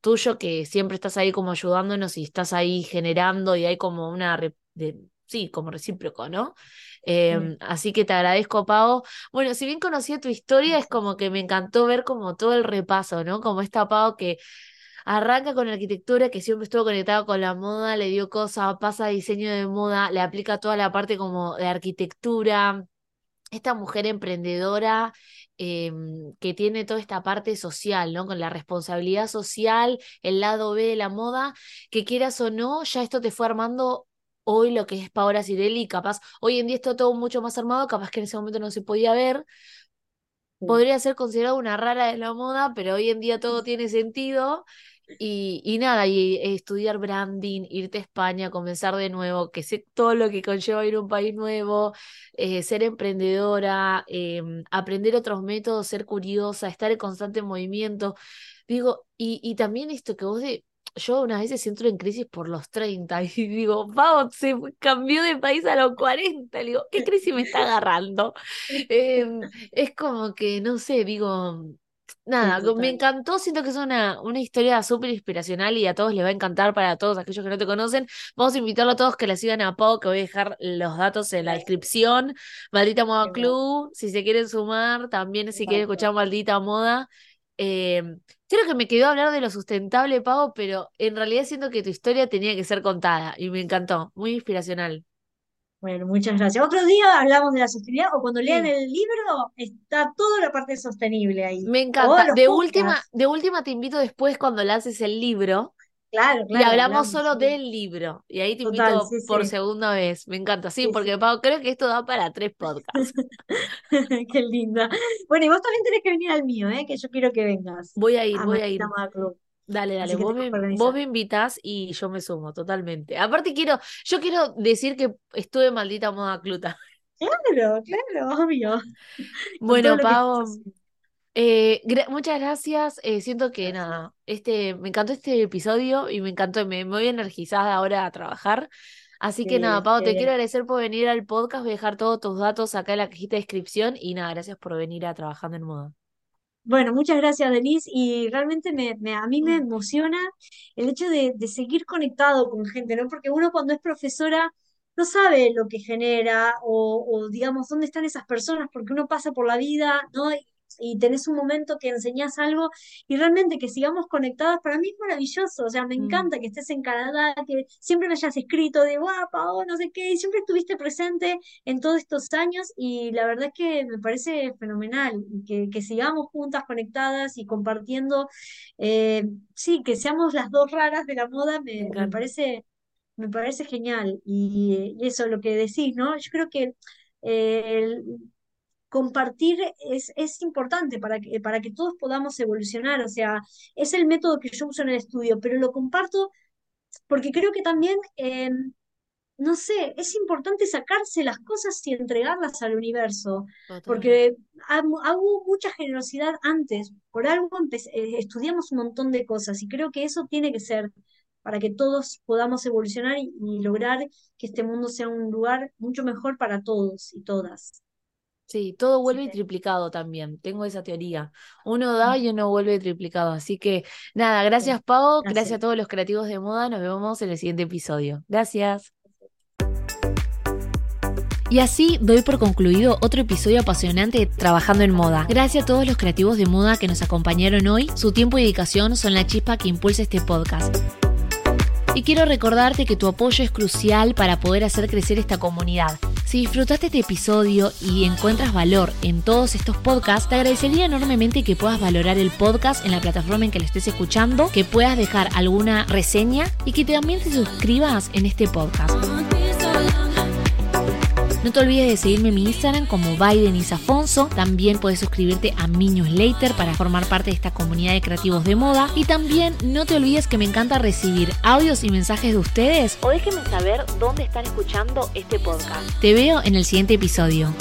tuyo, que siempre estás ahí como ayudándonos y estás ahí generando y hay como una, de, sí, como recíproco, ¿no? Em, así que te agradezco, Pau. Bueno, si bien conocía tu historia, es como que me encantó ver como todo el repaso, ¿no? Como esta Pau que Arranca con arquitectura, que siempre estuvo conectado con la moda, le dio cosa, pasa diseño de moda, le aplica toda la parte como de arquitectura. Esta mujer emprendedora em, que tiene toda esta parte social, ¿no? Con la responsabilidad social, el lado B de la moda, que quieras o no, ya esto te fue armando hoy lo que es Paola Cirelli, capaz, hoy en día está todo mucho más armado, capaz que en ese momento no se podía ver, Sí. podría ser considerado una rara de la moda, pero hoy en día todo tiene sentido. Y, y nada, y estudiar branding, irte a España, comenzar de nuevo, que sé todo lo que conlleva ir a un país nuevo, eh, ser emprendedora, em, aprender otros métodos, ser curiosa, estar en constante movimiento. Digo, y, y también esto que vos de, yo unas veces entro en crisis por los 30 [LAUGHS] y digo, Pau, se cambió de país a los 40. Le digo, ¿qué crisis me está agarrando? Em, es como que, no sé, digo, nada, me encantó, siento que es una, una historia súper inspiracional y a todos les va a encantar para todos aquellos que no te conocen. Vamos a invitarlo a todos que la sigan a Pau, que voy a dejar los datos en la descripción. Maldita Moda Club, si se quieren sumar, también si quieren escuchar Maldita Moda. Em, creo que me quedó hablar de lo sustentable, Pau, pero en realidad siento que tu historia tenía que ser contada y me encantó, muy inspiracional. Bueno, muchas gracias. Otro día hablamos de la sostenibilidad o cuando lean Sí. el libro está toda la parte sostenible ahí. Me encanta. De última, de última te invito después cuando lances el libro Claro, y claro, hablamos hablamos, solo sí. del libro. Y ahí te Total, invito sí, por sí. segunda vez. Me encanta, sí, porque. Pau, creo que esto da para tres podcasts. [LAUGHS] Qué linda. Bueno, y vos también tenés que venir al mío, ¿eh? Que yo quiero que vengas Voy a ir, a voy a ir. Club. Dale, dale, vos me, vos me invitás y yo me sumo totalmente. Aparte quiero, yo quiero decir que estuve maldita moda cluta. Claro, claro, obvio. Bueno, Pau. Eh, gra- muchas gracias. Eh, siento que Gracias. nada, este, me encantó este episodio y me encantó, me, me voy energizada ahora a trabajar. Así que nada, Pau, te quiero agradecer por venir al podcast, voy a dejar todos tus datos acá en la cajita de descripción y nada, gracias por venir a Trabajando en Moda. Bueno, muchas gracias, Denise. Y realmente me, me- a mí me emociona el hecho de, de seguir conectado con gente, ¿no? Porque uno cuando es profesora no sabe lo que genera o, o, digamos, dónde están esas personas, porque uno pasa por la vida, ¿no? Y, y tenés un momento que enseñás algo y realmente que sigamos conectadas, para mí es maravilloso. O sea, me Mm, encanta que estés en Canadá, que siempre me hayas escrito de guapa o no sé qué, y siempre estuviste presente en todos estos años y la verdad es que me parece fenomenal y que, que sigamos juntas conectadas y compartiendo, eh, sí, que seamos las dos raras de la moda, me parece, me parece genial. Y, y eso, lo que decís, ¿no? Yo creo que eh, el- compartir es, es importante para que, para que todos podamos evolucionar, o sea, es el método que yo uso en el estudio, pero lo comparto porque creo que también... em, no sé, es importante sacarse las cosas y entregarlas al universo, porque ha- hubo mucha generosidad antes, por algo eh, estudiamos un montón de cosas y creo que eso tiene que ser para que todos podamos evolucionar y, y lograr que este mundo sea un lugar mucho mejor para todos y todas. Sí, todo vuelve triplicado también. Tengo esa teoría. Uno da y uno vuelve triplicado. Así que nada, gracias Pau, gracias. gracias a todos los creativos de moda. Nos vemos en el siguiente episodio. Gracias. Y así doy por concluido otro episodio apasionante de Trabajando en Moda. Gracias a todos los creativos de moda que nos acompañaron hoy. Su tiempo y dedicación son la chispa que impulsa este podcast. Y quiero recordarte que tu apoyo es crucial para poder hacer crecer esta comunidad. Si disfrutaste este episodio y encuentras valor en todos estos podcasts, te agradecería enormemente que puedas valorar el podcast en la plataforma en que lo estés escuchando, que puedas dejar alguna reseña y que también te suscribas en este podcast. No te olvides de seguirme en mi Instagram como Biden Isafonso. También puedes suscribirte a mi newsletter para formar parte de esta comunidad de creativos de moda. Y también no te olvides que me encanta recibir audios y mensajes de ustedes. O déjenme saber dónde están escuchando este podcast. Te veo en el siguiente episodio.